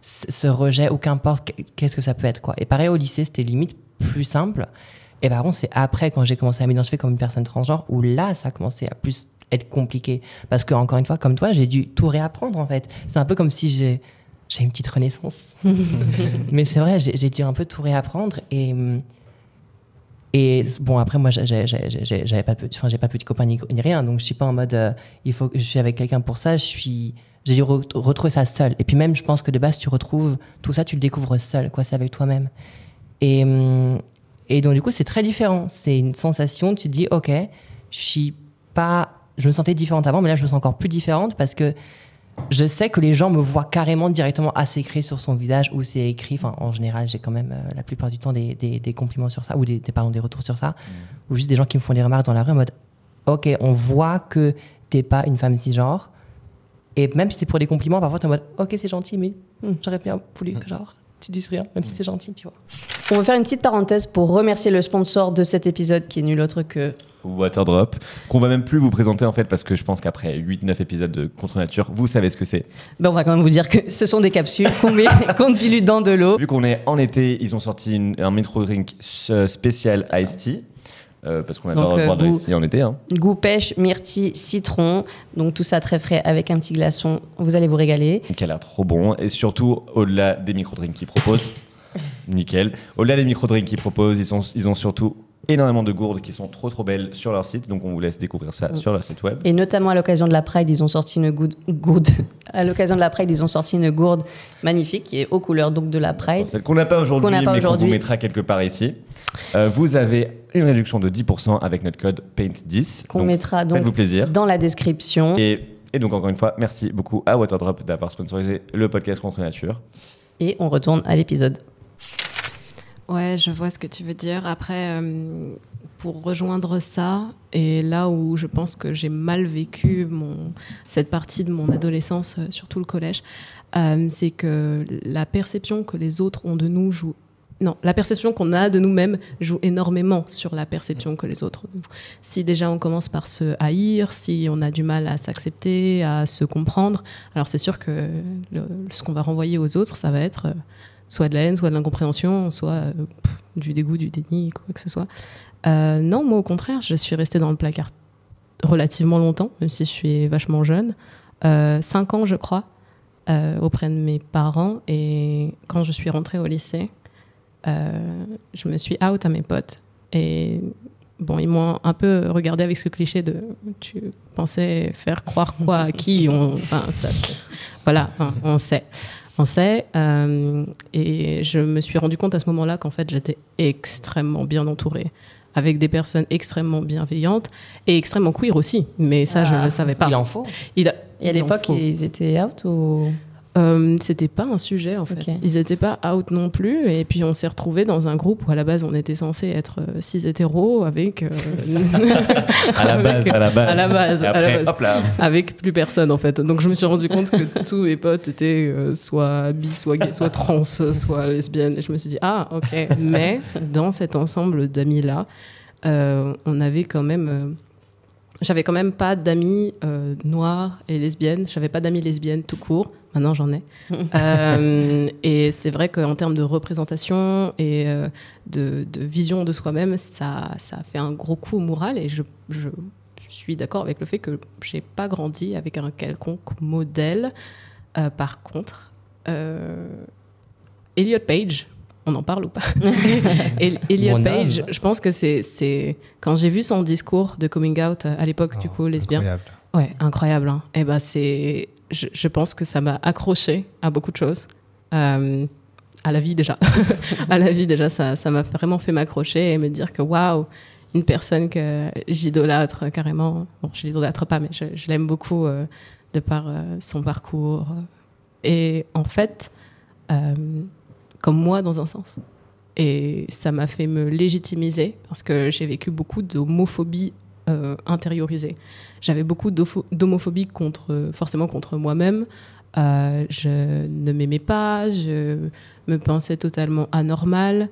ce ce rejet, ou qu'importe qu'est-ce que ça peut être. Quoi. Et pareil, au lycée, c'était limite plus simple. Et par contre, c'est après, quand j'ai commencé à m'identifier comme une personne transgenre, où là, ça a commencé à plus être compliqué. Parce que, encore une fois, comme toi, j'ai dû tout réapprendre, en fait. C'est un peu comme si j'ai j'ai une petite renaissance. Mais c'est vrai, j'ai dû un peu tout réapprendre. Et, et bon, après, moi, j'avais pas de enfin, j'ai pas de petit copain ni, ni rien. Donc, je suis pas en mode, euh, il faut que je suis avec quelqu'un pour ça. Je suis, j'ai dû re- retrouver ça seul. Et puis même, je pense que de base, tu retrouves tout ça, tu le découvres seul. Quoi, c'est avec toi-même. Et, hum, et donc, du coup, c'est très différent. C'est une sensation, tu te dis, OK, je suis pas. Je me sentais différente avant, mais là, je me sens encore plus différente parce que je sais que les gens me voient carrément directement c'est écrit sur son visage ou c'est écrit. Enfin, en général, j'ai quand même euh, la plupart du temps des, des- des compliments sur ça ou des, des, pardon, des retours sur ça. Ou juste des gens qui me font des remarques dans la rue en mode Ok, on voit que t'es pas une femme cisgenre. Et même si c'est pour des compliments, parfois t'es en mode Ok, c'est gentil, mais hmm, j'aurais bien voulu que genre tu dises rien, même si c'est gentil, tu vois. On va faire une petite parenthèse pour remercier le sponsor de cet épisode qui est nul autre que Waterdrop, qu'on va même plus vous présenter en fait parce que je pense qu'après 8-9 épisodes de Contre Nature, vous savez ce que c'est. Ben, on va quand même vous dire que ce sont des capsules qu'on met, qu'on dilue dans de l'eau. Vu qu'on est en été, ils ont sorti une- un micro drink euh, spécial iced tea. Euh, parce qu'on adore Donc, euh, boire de goût- tea en été. Hein. Goût pêche, myrtille, citron. Donc tout ça très frais avec un petit glaçon. Vous allez vous régaler. qui a l'air trop bon. Et surtout, au-delà des micro-drinks qu'ils proposent, nickel. Au-delà des micro-drinks qu'ils proposent, ils, sont, ils ont surtout énormément de gourdes qui sont trop trop belles sur leur site. Donc on vous laisse découvrir ça sur leur site web. Et notamment à l'occasion de la Pride, ils ont sorti une gourde. gourde. À l'occasion de la Pride, ils ont sorti une gourde magnifique qui est aux couleurs donc de la Pride. Celle qu'on n'a pas aujourd'hui, mais qu'on vous mettra quelque part ici. Euh, vous avez une réduction de 10% avec notre code PAINT10. Qu'on mettra donc plaisir. dans la description. Et, et donc encore une fois, merci beaucoup à Waterdrop d'avoir sponsorisé le podcast Contre Nature. Et on retourne à l'épisode. Ouais, je vois ce que tu veux dire. Après, euh, pour rejoindre ça, et là où je pense que j'ai mal vécu cette partie de mon adolescence, euh, surtout le collège, euh, c'est que la perception que les autres ont de nous joue. Non, la perception qu'on a de nous-mêmes joue énormément sur la perception que les autres. Si déjà on commence par se haïr, si on a du mal à s'accepter, à se comprendre, alors c'est sûr que ce qu'on va renvoyer aux autres, ça va être soit de la haine, soit de l'incompréhension, soit euh, du dégoût, du déni, quoi que ce soit. Euh, non, moi au contraire, je suis restée dans le placard relativement longtemps, même si je suis vachement jeune. Euh, cinq ans, je crois, auprès de mes parents. Et quand je suis rentrée au lycée, je me suis out à mes potes. Et bon, ils m'ont un peu regardé avec ce cliché de tu pensais faire croire quoi à qui? On, ça, Voilà, on sait. Euh, et je me suis rendu compte à ce moment-là qu'en fait, j'étais extrêmement bien entourée. Avec des personnes extrêmement bienveillantes et extrêmement queer aussi. Mais ça, je ne Ah, le savais pas. Il en faut. Il a- Et à l'époque, ils étaient out ou Euh, c'était pas un sujet en fait. Ils étaient pas out non plus. Et puis on s'est retrouvés dans un groupe où à la base on était censé être euh, six hétéros avec. euh, À la base, à la base. À la base, à après, la base. hop là. avec plus personne en fait. Donc je me suis rendu compte que tous mes potes étaient euh, soit bi, soit gay, soit trans, soit lesbiennes. Et je me suis dit ah ok. Mais dans cet ensemble d'amis là, on avait quand même. euh, j'avais quand même pas d'amis euh, noirs et lesbiennes. J'avais pas d'amis lesbiennes tout court. Maintenant, j'en ai. Euh, et c'est vrai qu'en termes de représentation et euh, de, de vision de soi-même, ça, ça a fait un gros coup au moral. Et je, je suis d'accord avec le fait que j'ai pas grandi avec un quelconque modèle. Euh, par contre, euh, Elliot Page, on en parle ou pas? Et Elliot Mon Page, âme. je pense que c'est c'est quand j'ai vu son discours de coming out à l'époque du Oh, coup lesbien. Incroyable. Ouais, incroyable. Hein. Et ben c'est, je, pense que ça m'a accroché à beaucoup de choses, Euh, à la vie déjà, à la vie déjà, ça, m'a vraiment fait m'accrocher et me dire que waouh, une personne que j'idolâtre carrément. Bon, je l'idolâtre pas, mais je, l'aime beaucoup euh, de par euh, son parcours. Et en fait, comme moi dans un sens. Et ça m'a fait me légitimiser parce que j'ai vécu beaucoup d'homophobie euh, intériorisée. J'avais beaucoup d'homophobie contre, forcément contre moi-même. Euh, je ne m'aimais pas, je me pensais totalement anormale.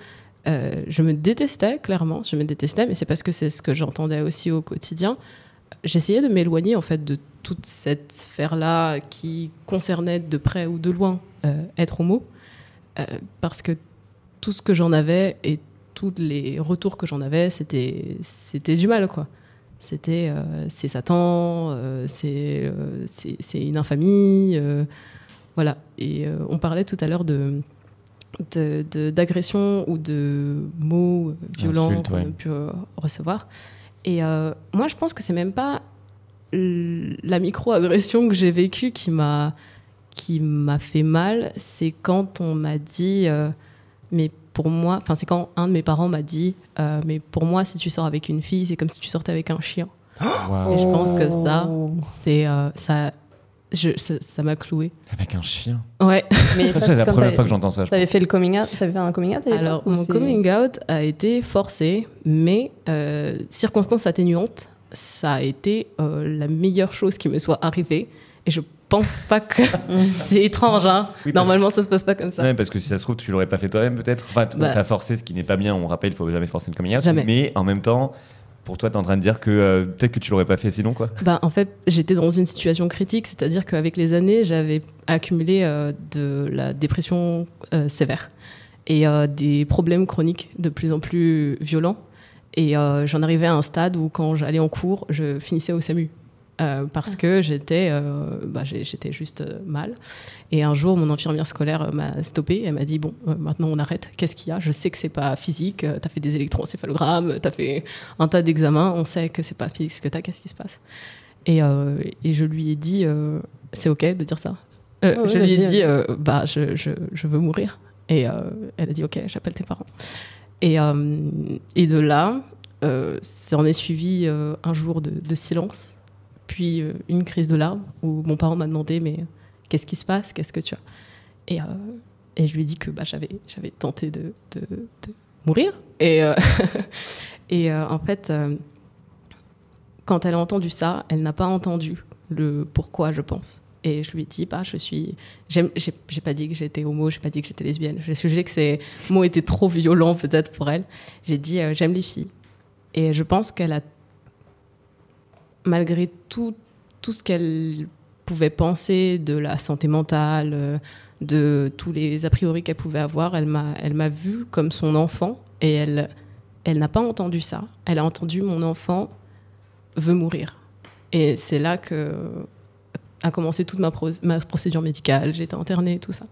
Euh, je me détestais, clairement, je me détestais, mais c'est parce que c'est ce que j'entendais aussi au quotidien. J'essayais de m'éloigner en fait de toute cette sphère-là qui concernait de près ou de loin euh, être homo, parce que tout ce que j'en avais et tous les retours que j'en avais, c'était c'était du mal quoi. C'était euh, c'est Satan, euh, c'est euh, une infamie, euh, voilà. Et on parlait tout à l'heure de d'agression ou de mots violents qu'on ouais. a pu recevoir. Et moi, je pense que c'est même pas la micro-agression que j'ai vécue qui m'a qui m'a fait mal, c'est quand on m'a dit, euh, mais pour moi, enfin c'est quand un de mes parents m'a dit, euh, mais pour moi, si tu sors avec une fille, c'est comme si tu sortais avec un chien. Waouh. Et je pense que ça, Oh. c'est euh, ça, je- ça ça m'a cloué. Avec un chien. Ouais. Mais c'est la première fois que j'entends ça. je T'avais fait le coming out T'avais fait un coming out Alors, mon coming out a été forcé, mais euh, circonstance atténuante, ça a été euh, la meilleure chose qui me soit arrivée. Et je pense pas que c'est étrange. Hein Oui, Normalement, ça se passe pas comme ça. Ouais, parce que si ça se trouve, tu l'aurais pas fait toi-même, peut-être. Enfin, tu Bah. as forcé, ce qui n'est pas bien. On rappelle, il faut jamais forcer le coming out. Jamais. Mais en même temps, pour toi, tu es en train de dire que euh, peut-être que tu l'aurais pas fait sinon, quoi. Ben, en fait, j'étais dans une situation critique, c'est-à-dire qu'avec les années, j'avais accumulé euh, de la dépression euh, sévère et des problèmes chroniques de plus en plus violents. Et j'en arrivais à un stade où, quand j'allais en cours, je finissais au SAMU. Euh, parce que j'étais euh, bah, j'étais juste euh, mal. Et un jour, mon infirmière scolaire m'a stoppé. Elle m'a dit Bon, maintenant on arrête. Qu'est-ce qu'il y a? Je sais que c'est pas physique. Tu as fait des électroencéphalogrammes, tu as fait un tas d'examens. On sait que c'est pas physique ce que tu as. Qu'est-ce qui se passe? Et, et je lui ai dit C'est OK de dire ça Ah Je lui ai dit Bah, je, je, je veux mourir. Et elle a dit Ok, j'appelle tes parents. Et, et de là, euh, s'en est suivi euh, un jour de, de silence, puis euh, une crise de larmes où mon parent m'a demandé Mais euh, qu'est-ce qui se passe? Qu'est-ce que tu as? Et, euh, et je lui ai dit que bah, j'avais, j'avais tenté de, de, mourir. Et, et en fait, quand elle a entendu ça, elle n'a pas entendu le pourquoi, je pense. Et je lui ai dit, bah, je suis. J'ai, pas dit que j'étais homo, j'ai pas dit que j'étais lesbienne. J'ai jugé que ces mots étaient trop violents, peut-être, pour elle. J'ai dit, j'aime les filles. Et je pense qu'elle a, malgré tout, tout ce qu'elle pouvait penser de la santé mentale, euh, de tous les a priori qu'elle pouvait avoir, elle m'a, vue comme son enfant et elle, n'a pas entendu ça. Elle a entendu mon enfant veut mourir. Et c'est là que a commencé toute ma procédure médicale. J'ai été internée, tout ça.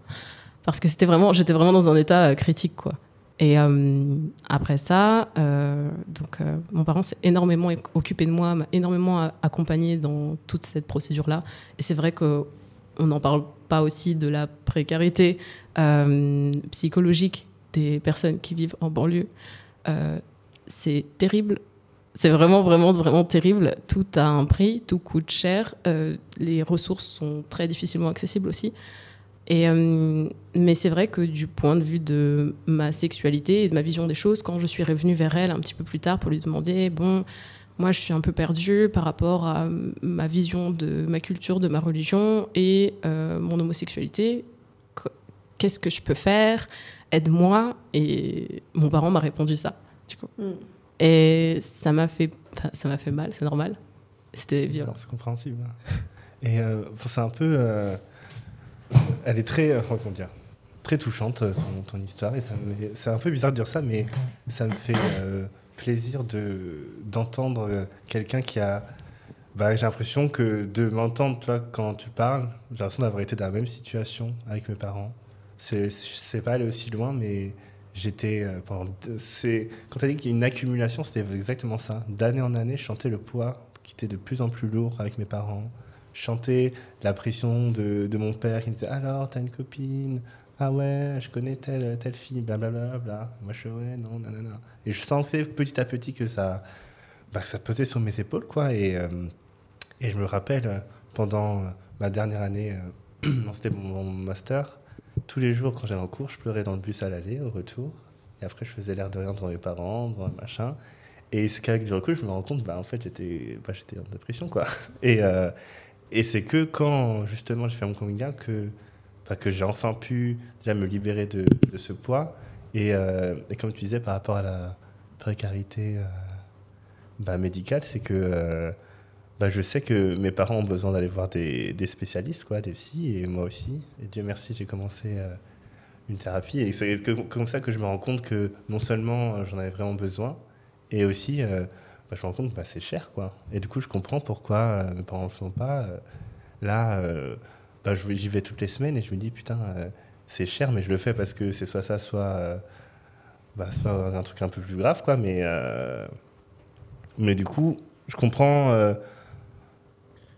Parce que c'était vraiment, j'étais vraiment dans un état euh, critique, quoi. Et euh, après ça, euh, donc euh, mon parent s'est énormément occupé de moi, m'a énormément accompagné dans toute cette procédure-là. Et c'est vrai que on n'en parle pas aussi de la précarité psychologique des personnes qui vivent en banlieue. C'est terrible. C'est vraiment, vraiment, vraiment terrible. Tout a un prix, tout coûte cher. les ressources sont très difficilement accessibles aussi. Et, euh, mais c'est vrai que du point de vue de ma sexualité et de ma vision des choses, quand je suis revenue vers elle un petit peu plus tard pour lui demander, bon, moi je suis un peu perdue par rapport à ma vision de ma culture, de ma religion et euh, mon homosexualité, qu- qu'est-ce que je peux faire? Aide-moi? Et mon parent m'a répondu ça, du coup. Mm. Et ça m'a fait, ça m'a fait mal, c'est normal. C'était violent. C'est compréhensible. Et euh, c'est un peu. Elle est très. euh, comment dire Très touchante, euh, son, ton histoire. Et c'est un peu bizarre de dire ça, mais ça me fait euh, plaisir de, d'entendre quelqu'un qui a. Bah, j'ai l'impression que de m'entendre, toi, quand tu parles, j'ai l'impression d'avoir été dans la même situation avec mes parents. C'est, c'est pas aller aussi loin, mais j'étais quand tu as dit qu'il y a une accumulation, c'était exactement ça. D'année en année, je le poids qui était de plus en plus lourd avec mes parents. Je chantais la pression de, de mon père qui me disait alors t'as une copine. Ah ouais, je connais telle, telle fille, blablabla. Bla, Moi, je ouais, non, nanana. Et je sentais petit à petit que ça, bah, ça pesait sur mes épaules, quoi. Et, euh, et je me rappelle, pendant ma dernière année, euh, c'était mon, master, tous les jours, quand j'allais en cours, je pleurais dans le bus à l'aller, au retour. Et après, je faisais l'air de rien devant mes parents, devant machin. Et c'est qu'avec du recul, je me rends compte, bah, en fait, j'étais bah, en dépression, quoi. Et, euh, et c'est que quand, justement, j'ai fait mon coming out que, bah, que j'ai enfin pu déjà me libérer de, ce poids. Et, euh, et comme tu disais, par rapport à la précarité euh, bah, médicale, c'est que euh, bah, je sais que mes parents ont besoin d'aller voir des, spécialistes, quoi, des psys, et moi aussi. Et Dieu merci, j'ai commencé une thérapie. Et c'est comme ça que je me rends compte que non seulement j'en avais vraiment besoin, et aussi, je me rends compte que bah, c'est cher, quoi. Et du coup, je comprends pourquoi euh, mes parents ne le font pas. Euh, là, euh, bah, j'y vais toutes les semaines et je me dis, putain, c'est cher, mais je le fais parce que c'est soit ça, soit, bah, un truc un peu plus grave, quoi. Mais, mais du coup, je comprends.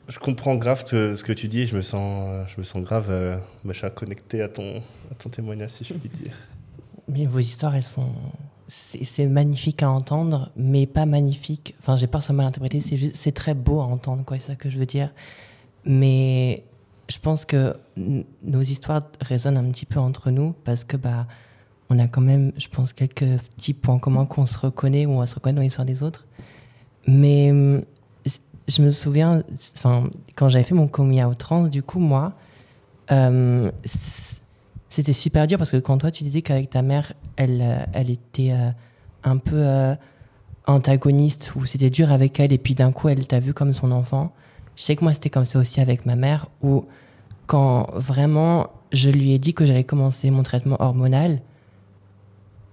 je comprends grave ce que tu dis, et je me sens, je me sens grave connecté à ton, à ton témoignage, si je puis dire. Mais vos histoires, elles sont. C'est magnifique à entendre, mais pas magnifique. Enfin, j'ai que ça mal interprété. C'est c'est très beau à entendre, quoi. C'est ça que je veux dire. Mais je pense que nos histoires résonnent un petit peu entre nous parce que bah, on a quand même, je pense, quelques petits points communs qu'on se reconnaît ou on se reconnaît dans l'histoire des autres. Mais hum, je me souviens, enfin, quand j'avais fait mon coming out trans, du coup, moi, euh, c'était super dur parce que quand toi, tu disais qu'avec ta mère, elle, euh, elle était euh, un peu euh, antagoniste ou c'était dur avec elle et puis d'un coup, elle t'a vu comme son enfant. Je sais que moi, c'était comme ça aussi avec ma mère où quand vraiment je lui ai dit que j'allais commencer mon traitement hormonal,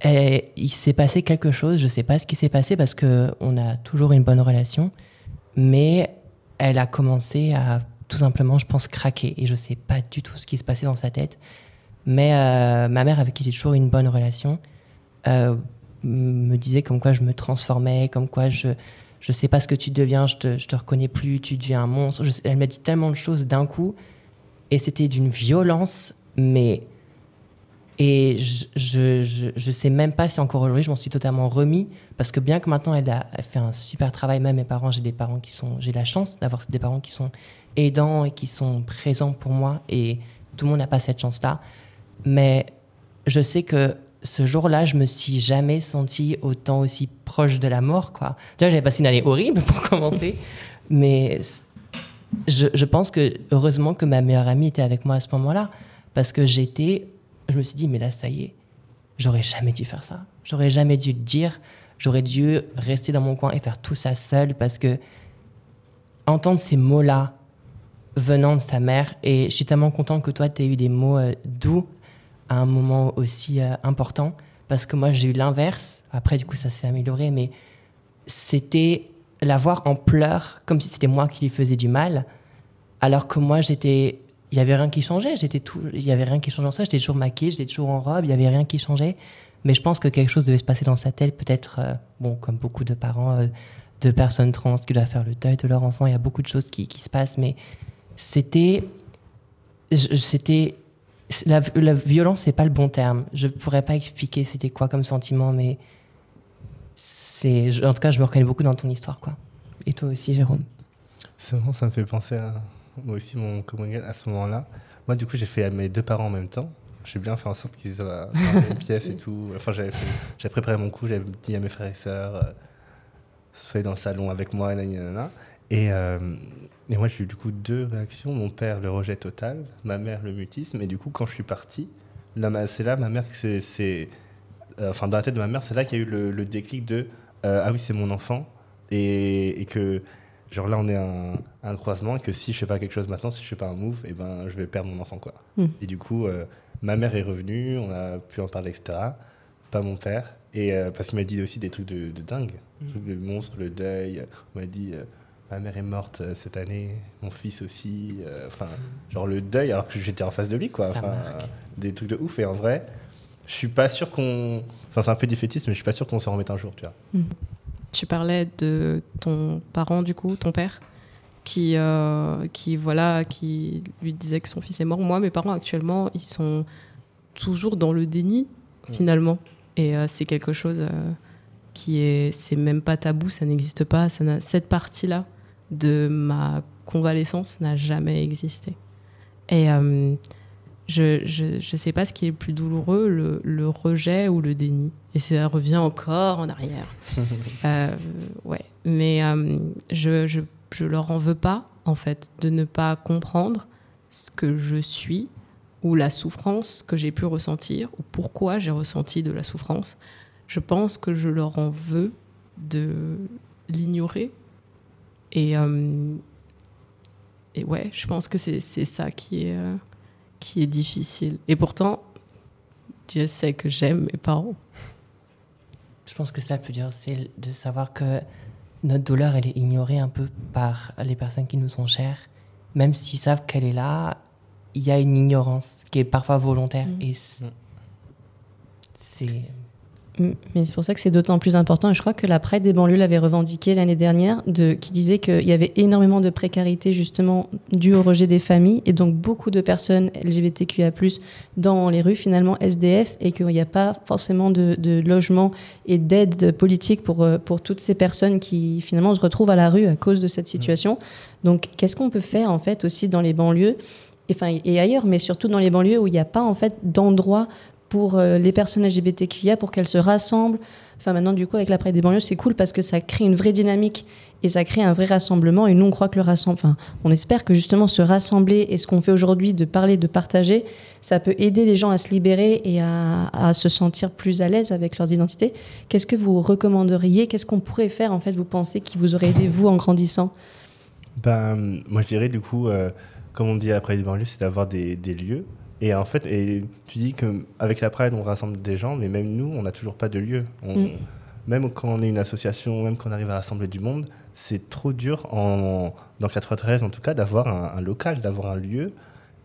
il s'est passé quelque chose, je sais pas ce qui s'est passé parce que on a toujours une bonne relation, mais elle a commencé à tout simplement, je pense, craquer et je sais pas du tout ce qui se passait dans sa tête. Mais euh, ma mère, avec qui j'ai toujours une bonne relation, euh, me disait comme quoi je me transformais, comme quoi je je sais pas ce que tu deviens, je te, je te reconnais plus, tu deviens un monstre. Elle m'a dit tellement de choses d'un coup et c'était d'une violence, mais et je, je, je, je sais même pas si encore aujourd'hui je m'en suis totalement remis parce que bien que maintenant elle a fait un super travail, même mes parents, j'ai des parents qui sont, j'ai la chance d'avoir des parents qui sont aidants et qui sont présents pour moi et tout le monde n'a pas cette chance-là. Mais je sais que ce jour-là, je me suis jamais senti autant aussi proche de la mort, quoi. Déjà, j'avais passé une année horrible pour commencer, mais je, pense que heureusement que ma meilleure amie était avec moi à ce moment-là, parce que j'étais, je me suis dit, mais là, ça y est, j'aurais jamais dû faire ça. J'aurais jamais dû le dire. J'aurais dû rester dans mon coin et faire tout ça seul, parce que entendre ces mots-là venant de sa mère, et je suis tellement content que toi, tu aies eu des mots euh, doux à un moment aussi euh, important, parce que moi, j'ai eu l'inverse. Après, du coup, ça s'est amélioré, mais c'était la voir en pleurs, comme si c'était moi qui lui faisais du mal, alors que moi, j'étais. Il y avait rien qui changeait, j'étais tout, il y avait rien qui changeait en ça, j'étais toujours maquillée, j'étais toujours en robe, il y avait rien qui changeait. Mais je pense que quelque chose devait se passer dans sa tête, peut-être, euh, bon, comme beaucoup de parents, euh, de personnes trans qui doivent faire le deuil de leur enfant, il y a beaucoup de choses qui, qui se passent, mais c'était. C'était. La, la violence, c'est pas le bon terme. Je pourrais pas expliquer c'était quoi comme sentiment, mais c'est. En tout cas, je me reconnais beaucoup dans ton histoire, quoi. Et toi aussi, Jérôme. C'est vraiment, ça me fait penser à moi aussi, mon coming à ce moment-là. Moi, du coup, j'ai fait à mes deux parents en même temps. J'ai bien fait en sorte qu'ils soient dans la même pièce et tout. Enfin, j'avais préparé mon coup, j'avais dit à mes frères et sœurs, euh, soyez dans le salon avec moi, nanana. Et, euh, et moi, j'ai eu du coup deux réactions. Mon père, le rejet total. Ma mère, le mutisme. Et du coup, quand je suis parti, c'est là, ma mère, c'est, c'est, euh, enfin, dans la tête de ma mère, c'est là qu'il y a eu le, le déclic de euh, ah oui, c'est mon enfant. Et, et que, genre là, on est à un, un croisement. Et que si je fais pas quelque chose maintenant, si je fais pas un move, et ben, je vais perdre mon enfant, quoi. Mm. Et du coup, euh, ma mère est revenue, on a pu en parler, etc. Pas mon père. Et euh, parce qu'il m'a dit aussi des trucs de, de dingue. Trucs de monstre, le deuil. On m'a dit, euh, ma mère est morte euh, cette année, mon fils aussi. euh, Enfin, genre le deuil alors que j'étais en face de lui, quoi. Des trucs de ouf. Et en vrai, je suis pas sûr qu'on. Enfin, c'est un peu défaitiste, mais je suis pas sûr qu'on s'en remette un jour, tu vois. Mhm. Tu parlais de ton parent, du coup, ton père, qui, euh, qui, voilà, qui lui disait que son fils est mort. Moi, mes parents, actuellement, ils sont toujours dans le déni, Mm. finalement. Et c'est quelque chose qui est. C'est même pas tabou, ça n'existe pas. Ça cette partie-là de ma convalescence n'a jamais existé. Et euh, je, je, je sais pas ce qui est le plus douloureux, le, le rejet ou le déni. Et ça revient encore en arrière. Euh, ouais. Mais euh, je, je, je leur en veux pas, en fait, de ne pas comprendre ce que je suis ou la souffrance que j'ai pu ressentir ou pourquoi j'ai ressenti de la souffrance. Je pense que je leur en veux de l'ignorer. Et, euh, et ouais, je pense que c'est ça qui est, euh, qui est difficile. Et pourtant, Dieu sait que j'aime mes parents. Je pense que ça le plus dur, c'est de savoir que notre douleur, elle est ignorée un peu par les personnes qui nous sont chères. Même s'ils savent qu'elle est là, il y a une ignorance qui est parfois volontaire. Mm. Et c- c'est. Mais c'est pour ça que c'est d'autant plus important. Et je crois que la Pride des banlieues l'avait revendiqué l'année dernière, de, qui disait qu'il y avait énormément de précarité justement due au rejet des familles et donc beaucoup de personnes LGBTQIA+ dans les rues finalement SDF et qu'il n'y a pas forcément de, de logement et d'aide politique pour euh, pour toutes ces personnes qui finalement se retrouvent à la rue à cause de cette situation. Donc qu'est-ce qu'on peut faire en fait aussi dans les banlieues et, enfin, et ailleurs, mais surtout dans les banlieues où il n'y a pas en fait d'endroit pour euh, les personnes LGBTQIA pour qu'elles se rassemblent. Enfin, maintenant, du coup, avec l'après des banlieues, c'est cool parce que ça crée une vraie dynamique et ça crée un vrai rassemblement. Et nous, on que le rassemblement, enfin, on espère que justement se rassembler et ce qu'on fait aujourd'hui, de parler, de partager, ça peut aider les gens à se libérer et à, se sentir plus à l'aise avec leurs identités. Qu'est-ce que vous recommanderiez? Qu'est-ce qu'on pourrait faire, en fait, vous pensez, qui vous aurait aidé, vous, en grandissant? Ben, moi, je dirais, du coup, euh, comme on dit à la Pride des banlieues, c'est d'avoir des lieux. Et en fait, et tu dis qu'avec la Pride, on rassemble des gens, mais même nous, on n'a toujours pas de lieu. On- Mm. Même quand on est une association, même quand on arrive à rassembler du monde, c'est trop dur, en, dans le 93 en tout cas, d'avoir un, un local, d'avoir un lieu.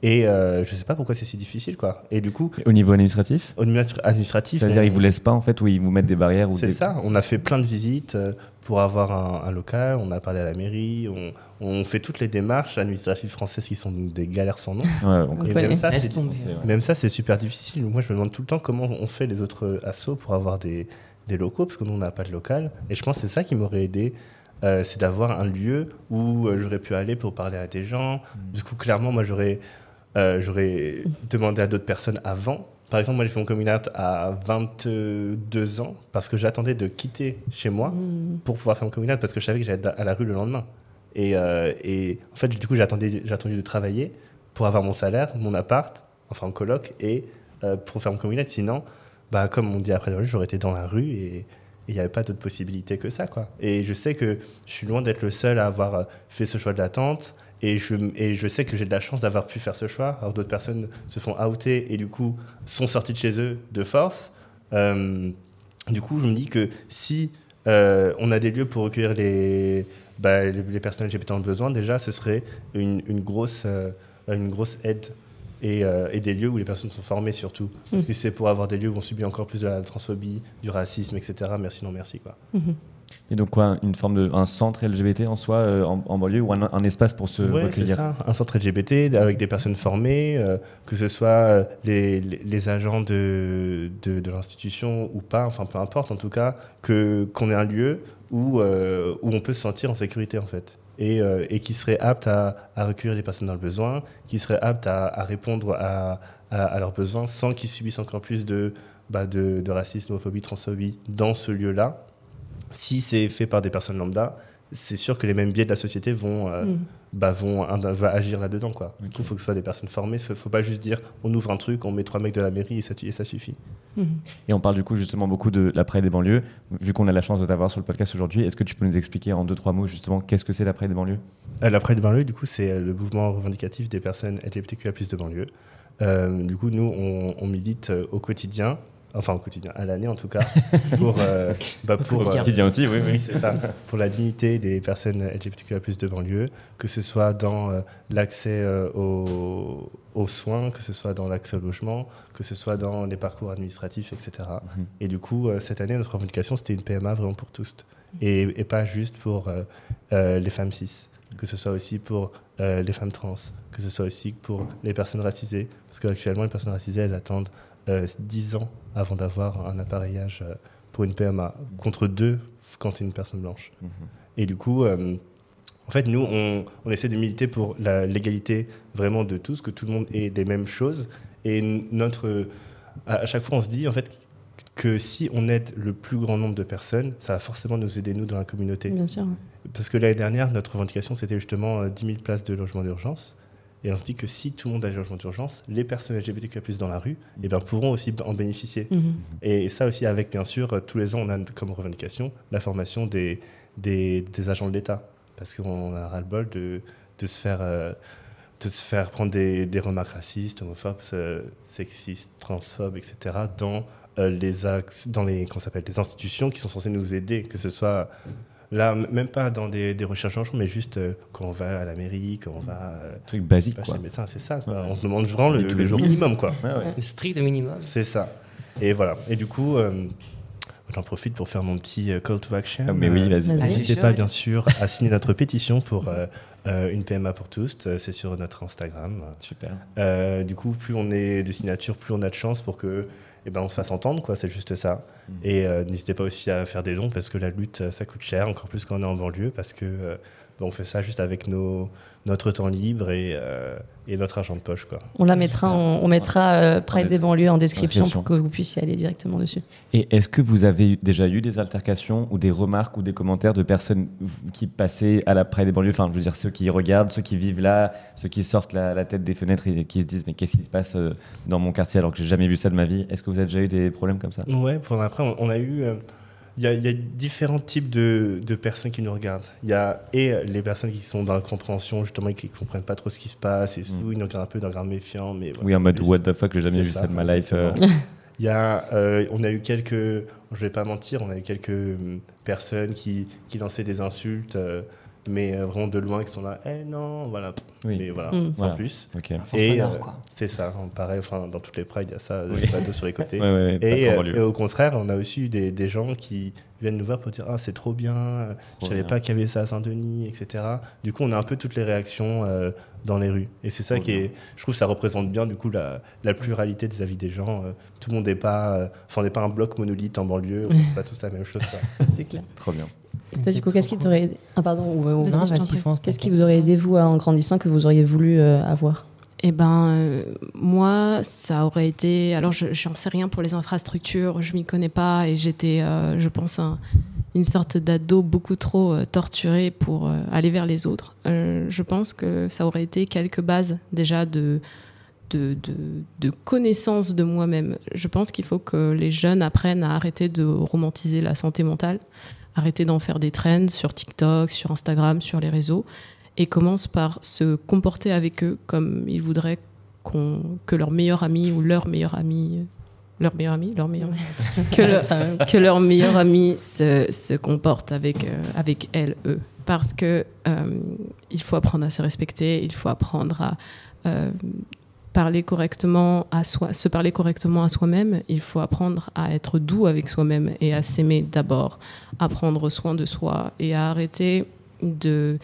Et euh, je sais pas pourquoi c'est si difficile, quoi. Et du coup, Au niveau administratif au niveau administratif, C'est-à-dire on- ils vous laissent pas en fait ou ils vous mettent des barrières ou c'est des... ça, on a fait plein de visites euh, pour avoir un, un local, on a parlé à la mairie, on, on fait toutes les démarches administratives françaises qui sont des galères sans nom. Ouais, on Et même ça, même ça, c'est super difficile. Moi, je me demande tout le temps comment on fait les autres assos pour avoir des, des locaux, parce que nous, on n'a pas de local. Et je pense que c'est ça qui m'aurait aidé, euh, c'est d'avoir un lieu où euh, j'aurais pu aller pour parler à des gens. Du coup, clairement, moi, j'aurais euh, j'aurais demandé à d'autres personnes avant. Par exemple, moi, j'ai fait mon coming out à 22 ans, parce que j'attendais de quitter chez moi Mm. pour pouvoir faire mon coming out, parce que je savais que j'allais être à la rue le lendemain. Et, euh, et en fait, du coup, j'ai attendu, de travailler pour avoir mon salaire, mon appart, enfin en coloc, et euh, pour faire mon coming out. Sinon, bah, comme on dit après le j'aurais été dans la rue et il n'y avait pas d'autre possibilité que ça. Quoi. Et je sais que je suis loin d'être le seul à avoir euh, fait ce choix de l'attente. Et je, et je sais que j'ai de la chance d'avoir pu faire ce choix. Alors d'autres personnes se font outer et du coup sont sorties de chez eux de force. Euh, du coup, je me dis que si euh, on a des lieux pour recueillir les, bah, les, les personnes LGBT en besoin, déjà, ce serait une, une grosse, euh, une grosse aide. Et, et des lieux où les personnes sont formées surtout. Parce Mm. que c'est pour avoir des lieux où on subit encore plus de la transphobie, du racisme, etc. Merci, non merci. Quoi. Mhm. Et donc quoi, une forme de un centre LGBT en soi euh, en, en banlieue ou un, un espace pour se Ouais, recueillir? ça. Un centre LGBT avec des personnes formées, euh, que ce soit euh, les, agents de, de, de l'institution ou pas, enfin peu importe en tout cas, que qu'on ait un lieu où, euh, où on peut se sentir en sécurité en fait. Et, et qui serait apte à, à recueillir les personnes dans le besoin, qui serait apte à, à répondre à, à- à leurs besoins sans qu'ils subissent encore plus de, bah, de, de racisme, homophobie, transphobie dans ce lieu-là. Si c'est fait par des personnes lambda, c'est sûr que les mêmes biais de la société vont, euh, Mm. bah, vont, va agir là-dedans. Quoi. Du coup, il faut que ce soit des personnes formées. Il ne faut pas juste dire on ouvre un truc, on met trois mecs de la mairie et ça, et ça suffit. Mhm. Et on parle du coup justement beaucoup de l'après des banlieues. Vu qu'on a la chance de t'avoir sur le podcast aujourd'hui, est-ce que tu peux nous expliquer en deux trois mots justement qu'est-ce que c'est l'après des banlieues? Euh, La Pride de banlieue, du coup, c'est euh, le mouvement revendicatif des personnes LGBTQIA de banlieue. Euh, du coup, nous, on, on milite au quotidien enfin au quotidien, à l'année en tout cas, pour, euh, bah, pour, Au quotidien aussi, oui, oui. c'est ça, pour la dignité des personnes LGBTQIA+ de banlieue, que ce soit dans euh, l'accès euh, aux, aux soins, que ce soit dans l'accès au logement, que ce soit dans les parcours administratifs, etc. Mhm. Et du coup, euh, cette année, notre revendication, c'était une PMA vraiment pour tous, et, et pas juste pour euh, euh, les femmes cis, que ce soit aussi pour euh, les femmes trans, que ce soit aussi pour les personnes racisées, parce qu'actuellement, les personnes racisées, elles attendent euh, 10 ans avant d'avoir un appareillage euh, pour une PMA, contre deux quand tu es une personne blanche. Mhm. Et du coup, euh, en fait, nous, on, on essaie de militer pour la- l'égalité vraiment de tous, que tout le monde ait les mêmes choses. Et notre, à, à chaque fois, on se dit en fait que si on aide le plus grand nombre de personnes, ça va forcément nous aider nous dans la communauté. Bien sûr. Parce que l'année dernière, notre revendication, c'était justement euh, 10 000 places de logement d'urgence. Et on se dit que si tout le monde a des logements d'urgence, les personnes LGBTQIA+, dans la rue, eh ben, pourront aussi en bénéficier. Mhm. Et ça aussi avec, bien sûr, euh, tous les ans, on a comme revendication la formation des, des, des agents de l'État. Parce qu'on a ras-le-bol de, de, se faire, euh, de se faire prendre des, des remarques racistes, homophobes, euh, sexistes, transphobes, etc. dans euh, les, axes, dans les, s'appelle, des institutions qui sont censées nous aider, que ce soit là, même pas dans des, des recherches d'enfants, mais juste euh, quand on va à la mairie, quand on va euh, Truc basique, chez quoi. le médecin, c'est ça. quoi. Ouais. On te demande vraiment le, jours. minimum, quoi. Ouais, ouais. Le strict minimum. C'est ça. Et voilà. Et du coup, euh, j'en profite pour faire mon petit euh, call to action. Ah, mais oui, vas-y. N'hésitez pas, bien sûr, à signer notre pétition pour euh, une PMA pour tous. C'est sur notre Instagram. Super. Euh, du coup, plus on est de signatures, plus on a de chance pour que eh ben, on se fasse entendre, quoi. C'est juste ça. Mm. Et euh, n'hésitez pas aussi à faire des dons parce que la lutte, euh, ça coûte cher, encore plus quand on est en banlieue, parce que euh, ben, on fait ça juste avec nos, notre temps libre et, euh, et notre argent de poche, quoi. On la mettra, on, on mettra euh, Pride des banlieues en description pour que vous puissiez aller directement dessus. Et est-ce que vous avez déjà eu des altercations ou des remarques ou des commentaires de personnes qui passaient à la Pride des banlieues? Enfin, je veux dire, ceux qui regardent, ceux qui vivent là, ceux qui sortent la, la tête des fenêtres et qui se disent Mais qu'est-ce qui se passe euh, dans mon quartier alors que j'ai jamais vu ça de ma vie? Est-ce que vous avez déjà eu des problèmes comme ça? Ouais, pour après, on, on a eu. euh, Il y, a, il y a différents types de, de personnes qui nous regardent. Il y a et les personnes qui sont dans la compréhension, justement, et qui ne comprennent pas trop ce qui se passe, et Mm. ils nous regardent un peu d'un regard méfiant. Mais voilà. Oui, en mode What the fuck, j'ai jamais vu ça, de ma life. euh. Il y a, euh, on a eu quelques, je vais pas mentir, on a eu quelques hum, personnes qui, qui lançaient des insultes, euh, mais euh, vraiment de loin, qui sont là, eh non, voilà. Oui. Mais voilà, Mm. sans Voilà. plus. Ok. Force Et euh, c'est ça, pareil, enfin, dans toutes les prides, il y a ça, Oui. des bateaux sur les côtés. Ouais, ouais, ouais, pas Et, qu'en euh, et au contraire, on a aussi eu des, des gens qui viennent nous voir pour dire Ah, c'est trop bien, je savais pas qu'il y avait ça à Saint-Denis, etc. Du coup, on a un peu toutes les réactions euh, dans les rues. Et c'est ça qui est. Je trouve que ça représente bien, du coup, la, la pluralité des avis des gens. Tout le monde n'est pas. Enfin, on n'est pas un bloc monolithe en banlieue, on ne pas tous la même chose. quoi. C'est clair. Trop bien. Toi, du coup, qu'est-ce qui t'aurait aidé Ah, pardon. ou- Non. Qu'est-ce qui vous aurait aidé, vous, en grandissant, que vous auriez voulu euh, avoir? Eh ben, euh, moi, ça aurait été. Alors, je j'en sais rien pour les infrastructures, je m'y connais pas et j'étais, euh, je pense, un- une sorte d'ado beaucoup trop euh, torturé pour euh, aller vers les autres. Euh, je pense que ça aurait été quelques bases déjà de. De, de, de connaissance de moi-même. Je pense qu'il faut que les jeunes apprennent à arrêter de romantiser la santé mentale, arrêter d'en faire des trends sur TikTok, sur Instagram, sur les réseaux, et commencent par se comporter avec eux comme ils voudraient qu'on- que leur meilleur ami ou leur meilleur ami, leur meilleur ami, leur meilleur que, leur, que leur meilleur ami se, se comporte avec, euh, avec elle, eux. Parce que euh, il faut apprendre à se respecter, il faut apprendre à euh, parler correctement à soi, se parler correctement à soi-même, il faut apprendre à être doux avec soi-même et à s'aimer d'abord, à prendre soin de soi et à arrêter de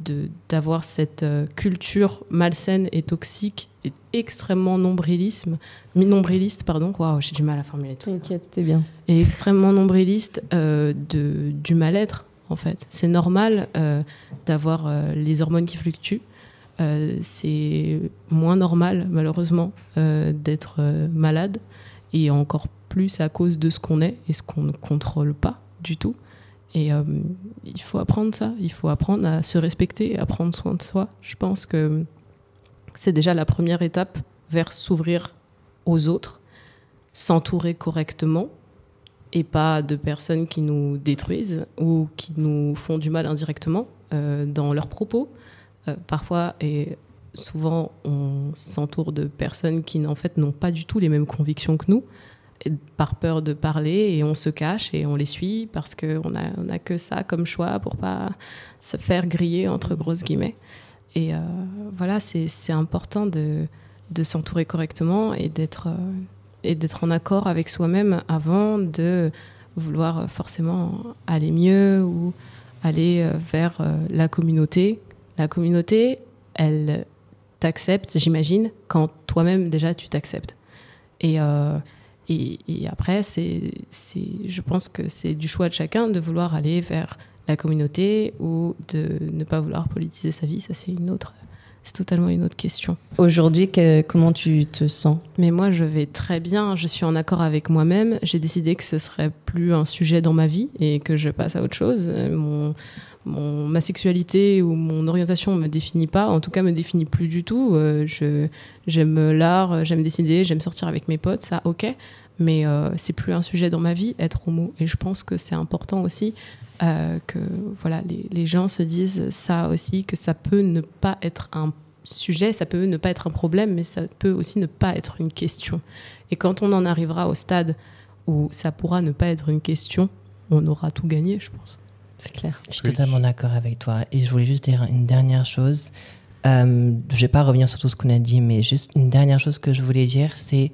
de- d'avoir cette euh, culture malsaine et toxique et extrêmement nombrilisme, mi- nombriliste, pardon, waouh, j'ai du mal à formuler tout ça t'es bien. et extrêmement nombriliste euh, de, du mal-être, en fait. C'est normal euh, d'avoir euh, les hormones qui fluctuent. Euh, c'est moins normal, malheureusement, euh, d'être euh, malade. Et encore plus à cause de ce qu'on est et ce qu'on ne contrôle pas du tout. Et il faut apprendre ça. Il faut apprendre à se respecter à prendre soin de soi. Je pense que c'est déjà la première étape vers s'ouvrir aux autres, s'entourer correctement et pas de personnes qui nous détruisent ou qui nous font du mal indirectement dans leurs propos. Euh, parfois et souvent, on s'entoure de personnes qui en fait n'ont pas du tout les mêmes convictions que nous. par peur de parler et on se cache et on les suit parce qu'on n'a on a que ça comme choix pour pas se faire griller entre grosses guillemets. Et euh, voilà, c'est important de, de s'entourer correctement et d'être et d'être en accord avec soi-même avant de vouloir forcément aller mieux ou aller euh, vers euh, la communauté. La communauté, elle t'accepte, j'imagine, quand toi-même déjà tu t'acceptes. Et, euh, et, et, après, c'est, je pense que c'est du choix de chacun de vouloir aller vers la communauté ou de ne pas vouloir politiser sa vie. Ça, c'est une autre c'est totalement une autre question. Aujourd'hui, comment tu te sens? Mais moi, je vais très bien. Je suis en accord avec moi-même. J'ai décidé que ce serait plus un sujet dans ma vie et que je passe à autre chose. Mon, ma sexualité ou mon orientation me définit pas, en tout cas me définit plus du tout. Euh, j'aime l'art, j'aime décider, j'aime sortir avec mes potes, ça ok, mais euh, c'est plus un sujet dans ma vie être homo. Et je pense que c'est important aussi euh, que voilà, les, gens se disent ça aussi, que ça peut ne pas être un sujet, ça peut ne pas être un problème, mais ça peut aussi ne pas être une question. Et quand on en arrivera au stade où ça pourra ne pas être une question, on aura tout gagné, je pense. C'est clair. Je suis totalement d'accord avec toi. Et je voulais juste dire une dernière chose. Euh, je ne vais pas revenir sur tout ce qu'on a dit, mais juste une dernière chose que je voulais dire, c'est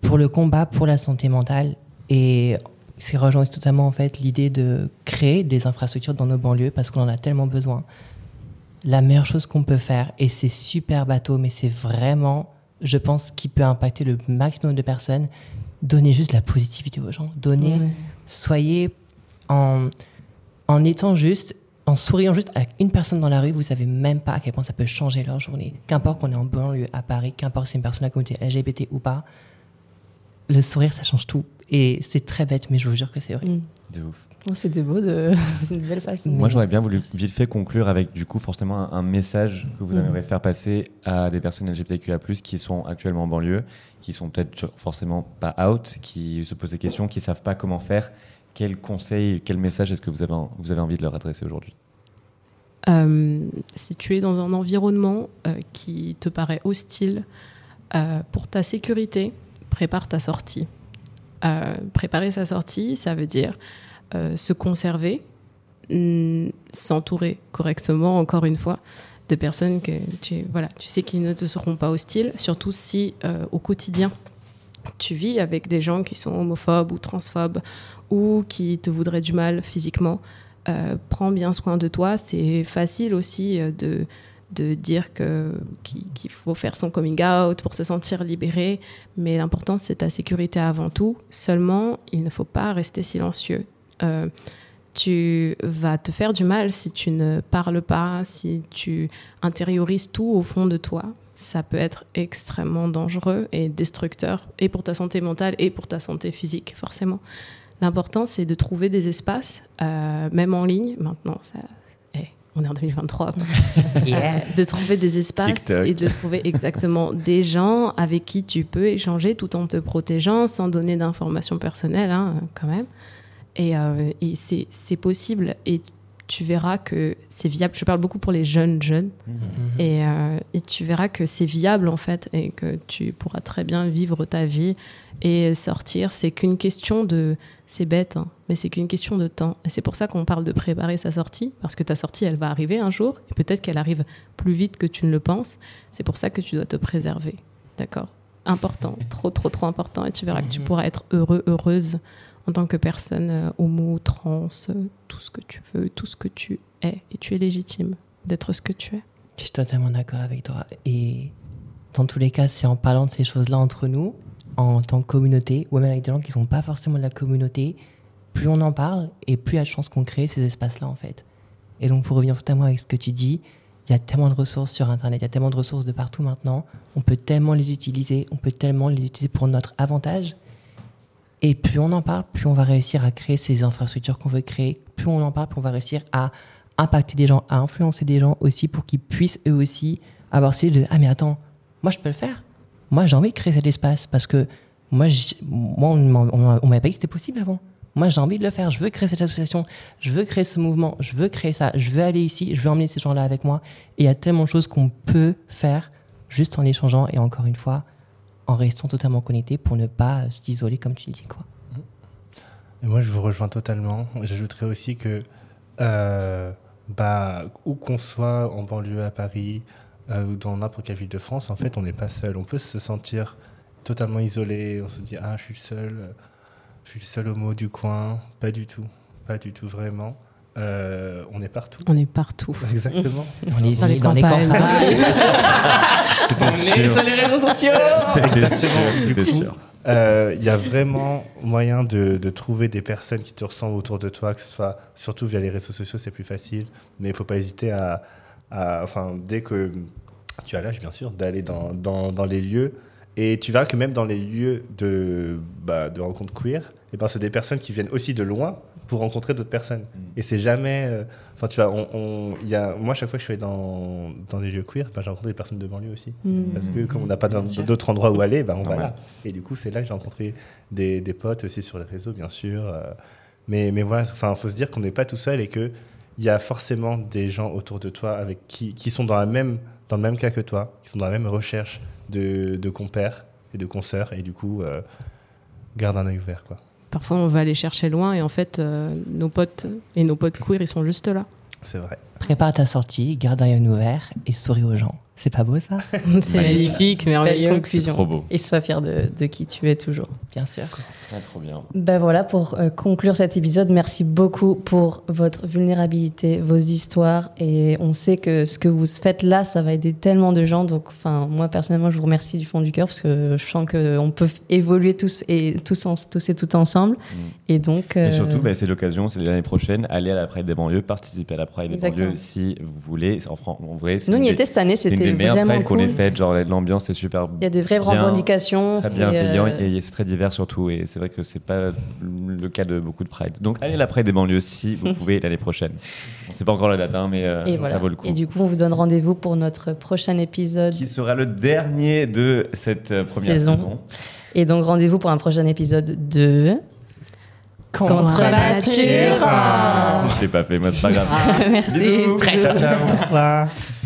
pour le combat pour la santé mentale et c'est rejoint totalement en fait l'idée de créer des infrastructures dans nos banlieues parce qu'on en a tellement besoin. La meilleure chose qu'on peut faire, et c'est super bateau, mais c'est vraiment, je pense, qui peut impacter le maximum de personnes, donner juste la positivité aux gens. Donner, soyez en, en étant juste, en souriant juste à une personne dans la rue, vous savez même pas à quel point ça peut changer leur journée. Qu'importe qu'on est en banlieue à Paris, qu'importe si c'est une personne à la communauté LGBT ou pas, le sourire, ça change tout. Et c'est très bête, mais je vous jure que c'est vrai. Mm. De ouf. Oh, C'était beau, de... c'est une belle façon. Moi, j'aurais bien voulu vite fait conclure avec du coup forcément un, message que vous mm. aimeriez faire passer à des personnes LGBTQIA+, qui sont actuellement en banlieue, qui sont peut-être forcément pas out, qui se posent des questions, qui savent pas comment faire. Quel conseil, quel message est-ce que vous avez, vous avez envie de leur adresser aujourd'hui? Euh, Si tu es dans un environnement euh, qui te paraît hostile euh, pour ta sécurité, prépare ta sortie. Préparer sa sortie, ça veut dire se conserver, mm, s'entourer correctement, encore une fois, de personnes que tu, voilà, tu sais qui ne te seront pas hostiles, surtout si au quotidien tu vis avec des gens qui sont homophobes ou transphobes ou qui te voudraient du mal physiquement. prends bien soin de toi. C'est facile aussi de de dire qu'il faut faire son coming out pour se sentir libéré, mais l'important c'est ta sécurité avant tout. Seulement, il ne faut pas rester silencieux. Euh, tu vas te faire du mal si tu ne parles pas, si tu intériorises tout au fond de toi. Ça peut être extrêmement dangereux et destructeur, et pour ta santé mentale et pour ta santé physique, forcément. L'important, c'est de trouver des espaces, euh, même en ligne. Maintenant, ça, on est en 2023, de trouver des espaces et de trouver exactement des gens avec qui tu peux échanger tout en te protégeant, sans donner d'informations personnelles, hein, quand même. Et, euh, c'est possible. Et tu verras que c'est viable. Je parle beaucoup pour les jeunes jeunes. Mm-hmm. Et, euh, et, tu verras que c'est viable, en fait, et que tu pourras très bien vivre ta vie et sortir. C'est qu'une question de c'est bête, hein, mais c'est qu'une question de temps. Et c'est pour ça qu'on parle de préparer sa sortie, parce que ta sortie, elle va arriver un jour, et peut-être qu'elle arrive plus vite que tu ne le penses. C'est pour ça que tu dois te préserver. D'accord? Important, trop, trop, trop important. Et tu verras que tu mhm. pourras être heureux, heureuse en tant que personne euh, homo, trans, euh, tout ce que tu veux, tout ce que tu es. Et tu es légitime d'être ce que tu es. Je suis totalement d'accord avec toi. Et dans tous les cas, c'est en parlant de ces choses-là entre nous, en tant que communauté, ou même avec des gens qui ne sont pas forcément de la communauté, plus on en parle et plus il y a de chances qu'on crée ces espaces-là en fait. Et donc pour revenir totalement avec ce que tu dis, il y a tellement de ressources sur Internet, il y a tellement de ressources de partout maintenant, on peut tellement les utiliser, on peut tellement les utiliser pour notre avantage. Et plus on en parle, plus on va réussir à créer ces infrastructures qu'on veut créer, plus on en parle, plus on va réussir à impacter des gens, à influencer des gens aussi pour qu'ils puissent eux aussi avoir ces de ah mais attends, moi je peux le faire moi, j'ai envie de créer cet espace parce que moi, moi on ne m'avait pas dit que c'était possible avant. Moi, j'ai envie de le faire. Je veux créer cette association. Je veux créer ce mouvement. Je veux créer ça. Je veux aller ici. Je veux emmener ces gens-là avec moi. Et il y a tellement de choses qu'on peut faire juste en échangeant. Et encore une fois, en restant totalement connecté pour ne pas euh, s'isoler comme tu dis quoi. Et moi, je vous rejoins totalement. J'ajouterais aussi que, euh, bah, où qu'on soit en banlieue à Paris euh, ou dans n'importe quelle ville de France, en fait, on n'est pas seul. On peut se sentir totalement isolé. On se dit, ah, je suis le seul, euh, je suis le seul homo du coin. Pas du tout. Pas du tout, vraiment. Euh, on est partout. On est partout. Exactement. Dans les Dans les villes, dans les campagnes. campagnes. C'était sûr. les réseaux sociaux. Du coup, sûr. Euh, Il y a vraiment moyen de, de trouver des personnes qui te ressemblent autour de toi, que ce soit surtout via les réseaux sociaux, c'est plus facile. Mais il ne faut pas hésiter à, à- enfin, dès que tu as l'âge, bien sûr, d'aller dans, dans, dans les lieux. Et tu verras que même dans les lieux de, bah, de rencontres queer, eh ben, c'est des personnes qui viennent aussi de loin pour rencontrer d'autres personnes. Et c'est jamais. euh, Enfin, tu vois, on, on- il y a, moi, chaque fois que je suis allé dans, dans des lieux queer, ben, j'ai rencontré des personnes de banlieue aussi. Parce que comme on n'a pas d'autres endroits où aller, ben, on va là. Et du coup, c'est là que j'ai rencontré des, des potes aussi sur les réseaux, bien sûr. euh, mais, mais voilà, enfin, faut se dire qu'on n'est pas tout seul et que il y a forcément des gens autour de toi avec qui, qui sont dans la même dans le même cas que toi, qui sont dans la même recherche de, de compères et de consoeurs. Et du coup, euh, garde un œil ouvert, quoi. Parfois, on va aller chercher loin et en fait, euh, nos potes et nos potes queer, ils sont juste là. C'est vrai. Prépare ta sortie, garde un œil ouvert et souris aux gens. C'est pas beau ça C'est magnifique, Belle merveilleux. conclusion. Trop beau. Et sois fier de, de qui tu es toujours. Bien sûr. Ah, trop bien. Ben voilà, pour euh, conclure cet épisode, merci beaucoup pour votre vulnérabilité, vos histoires. Et on sait que ce que vous faites là, ça va aider tellement de gens. Donc, enfin, moi, personnellement, je vous remercie du fond du cœur parce que je sens qu'on peut évoluer tous et, tous, en- tous et toutes ensemble. Et donc. Et euh, surtout, bah, c'est l'occasion, c'est l'année prochaine, allez à la Pride des banlieues, participez à la Pride des Exactement. banlieues si vous voulez. En, en vrai, nous, on y était cette année, c'était des meilleures vraiment Prides qu'on cool. ait faites. Genre, l'ambiance est super Il y a des vraies bien, revendications. Très bienveillant euh, et c'est très divers surtout. Et c'est vrai que c'est pas le cas de beaucoup de Pride. Donc, allez à la Pride des banlieues si vous pouvez l'année prochaine. On sait pas encore la date, hein, mais euh, Et ça vaut le coup. Et du coup, on vous donne rendez-vous pour notre prochain épisode. Qui sera le dernier de cette euh, première Saison. saison. Et donc, rendez-vous pour un prochain épisode de. Contre nature. Je l'ai pas fait, moi, c'est pas grave. Merci. Bisous. Ciao, ciao.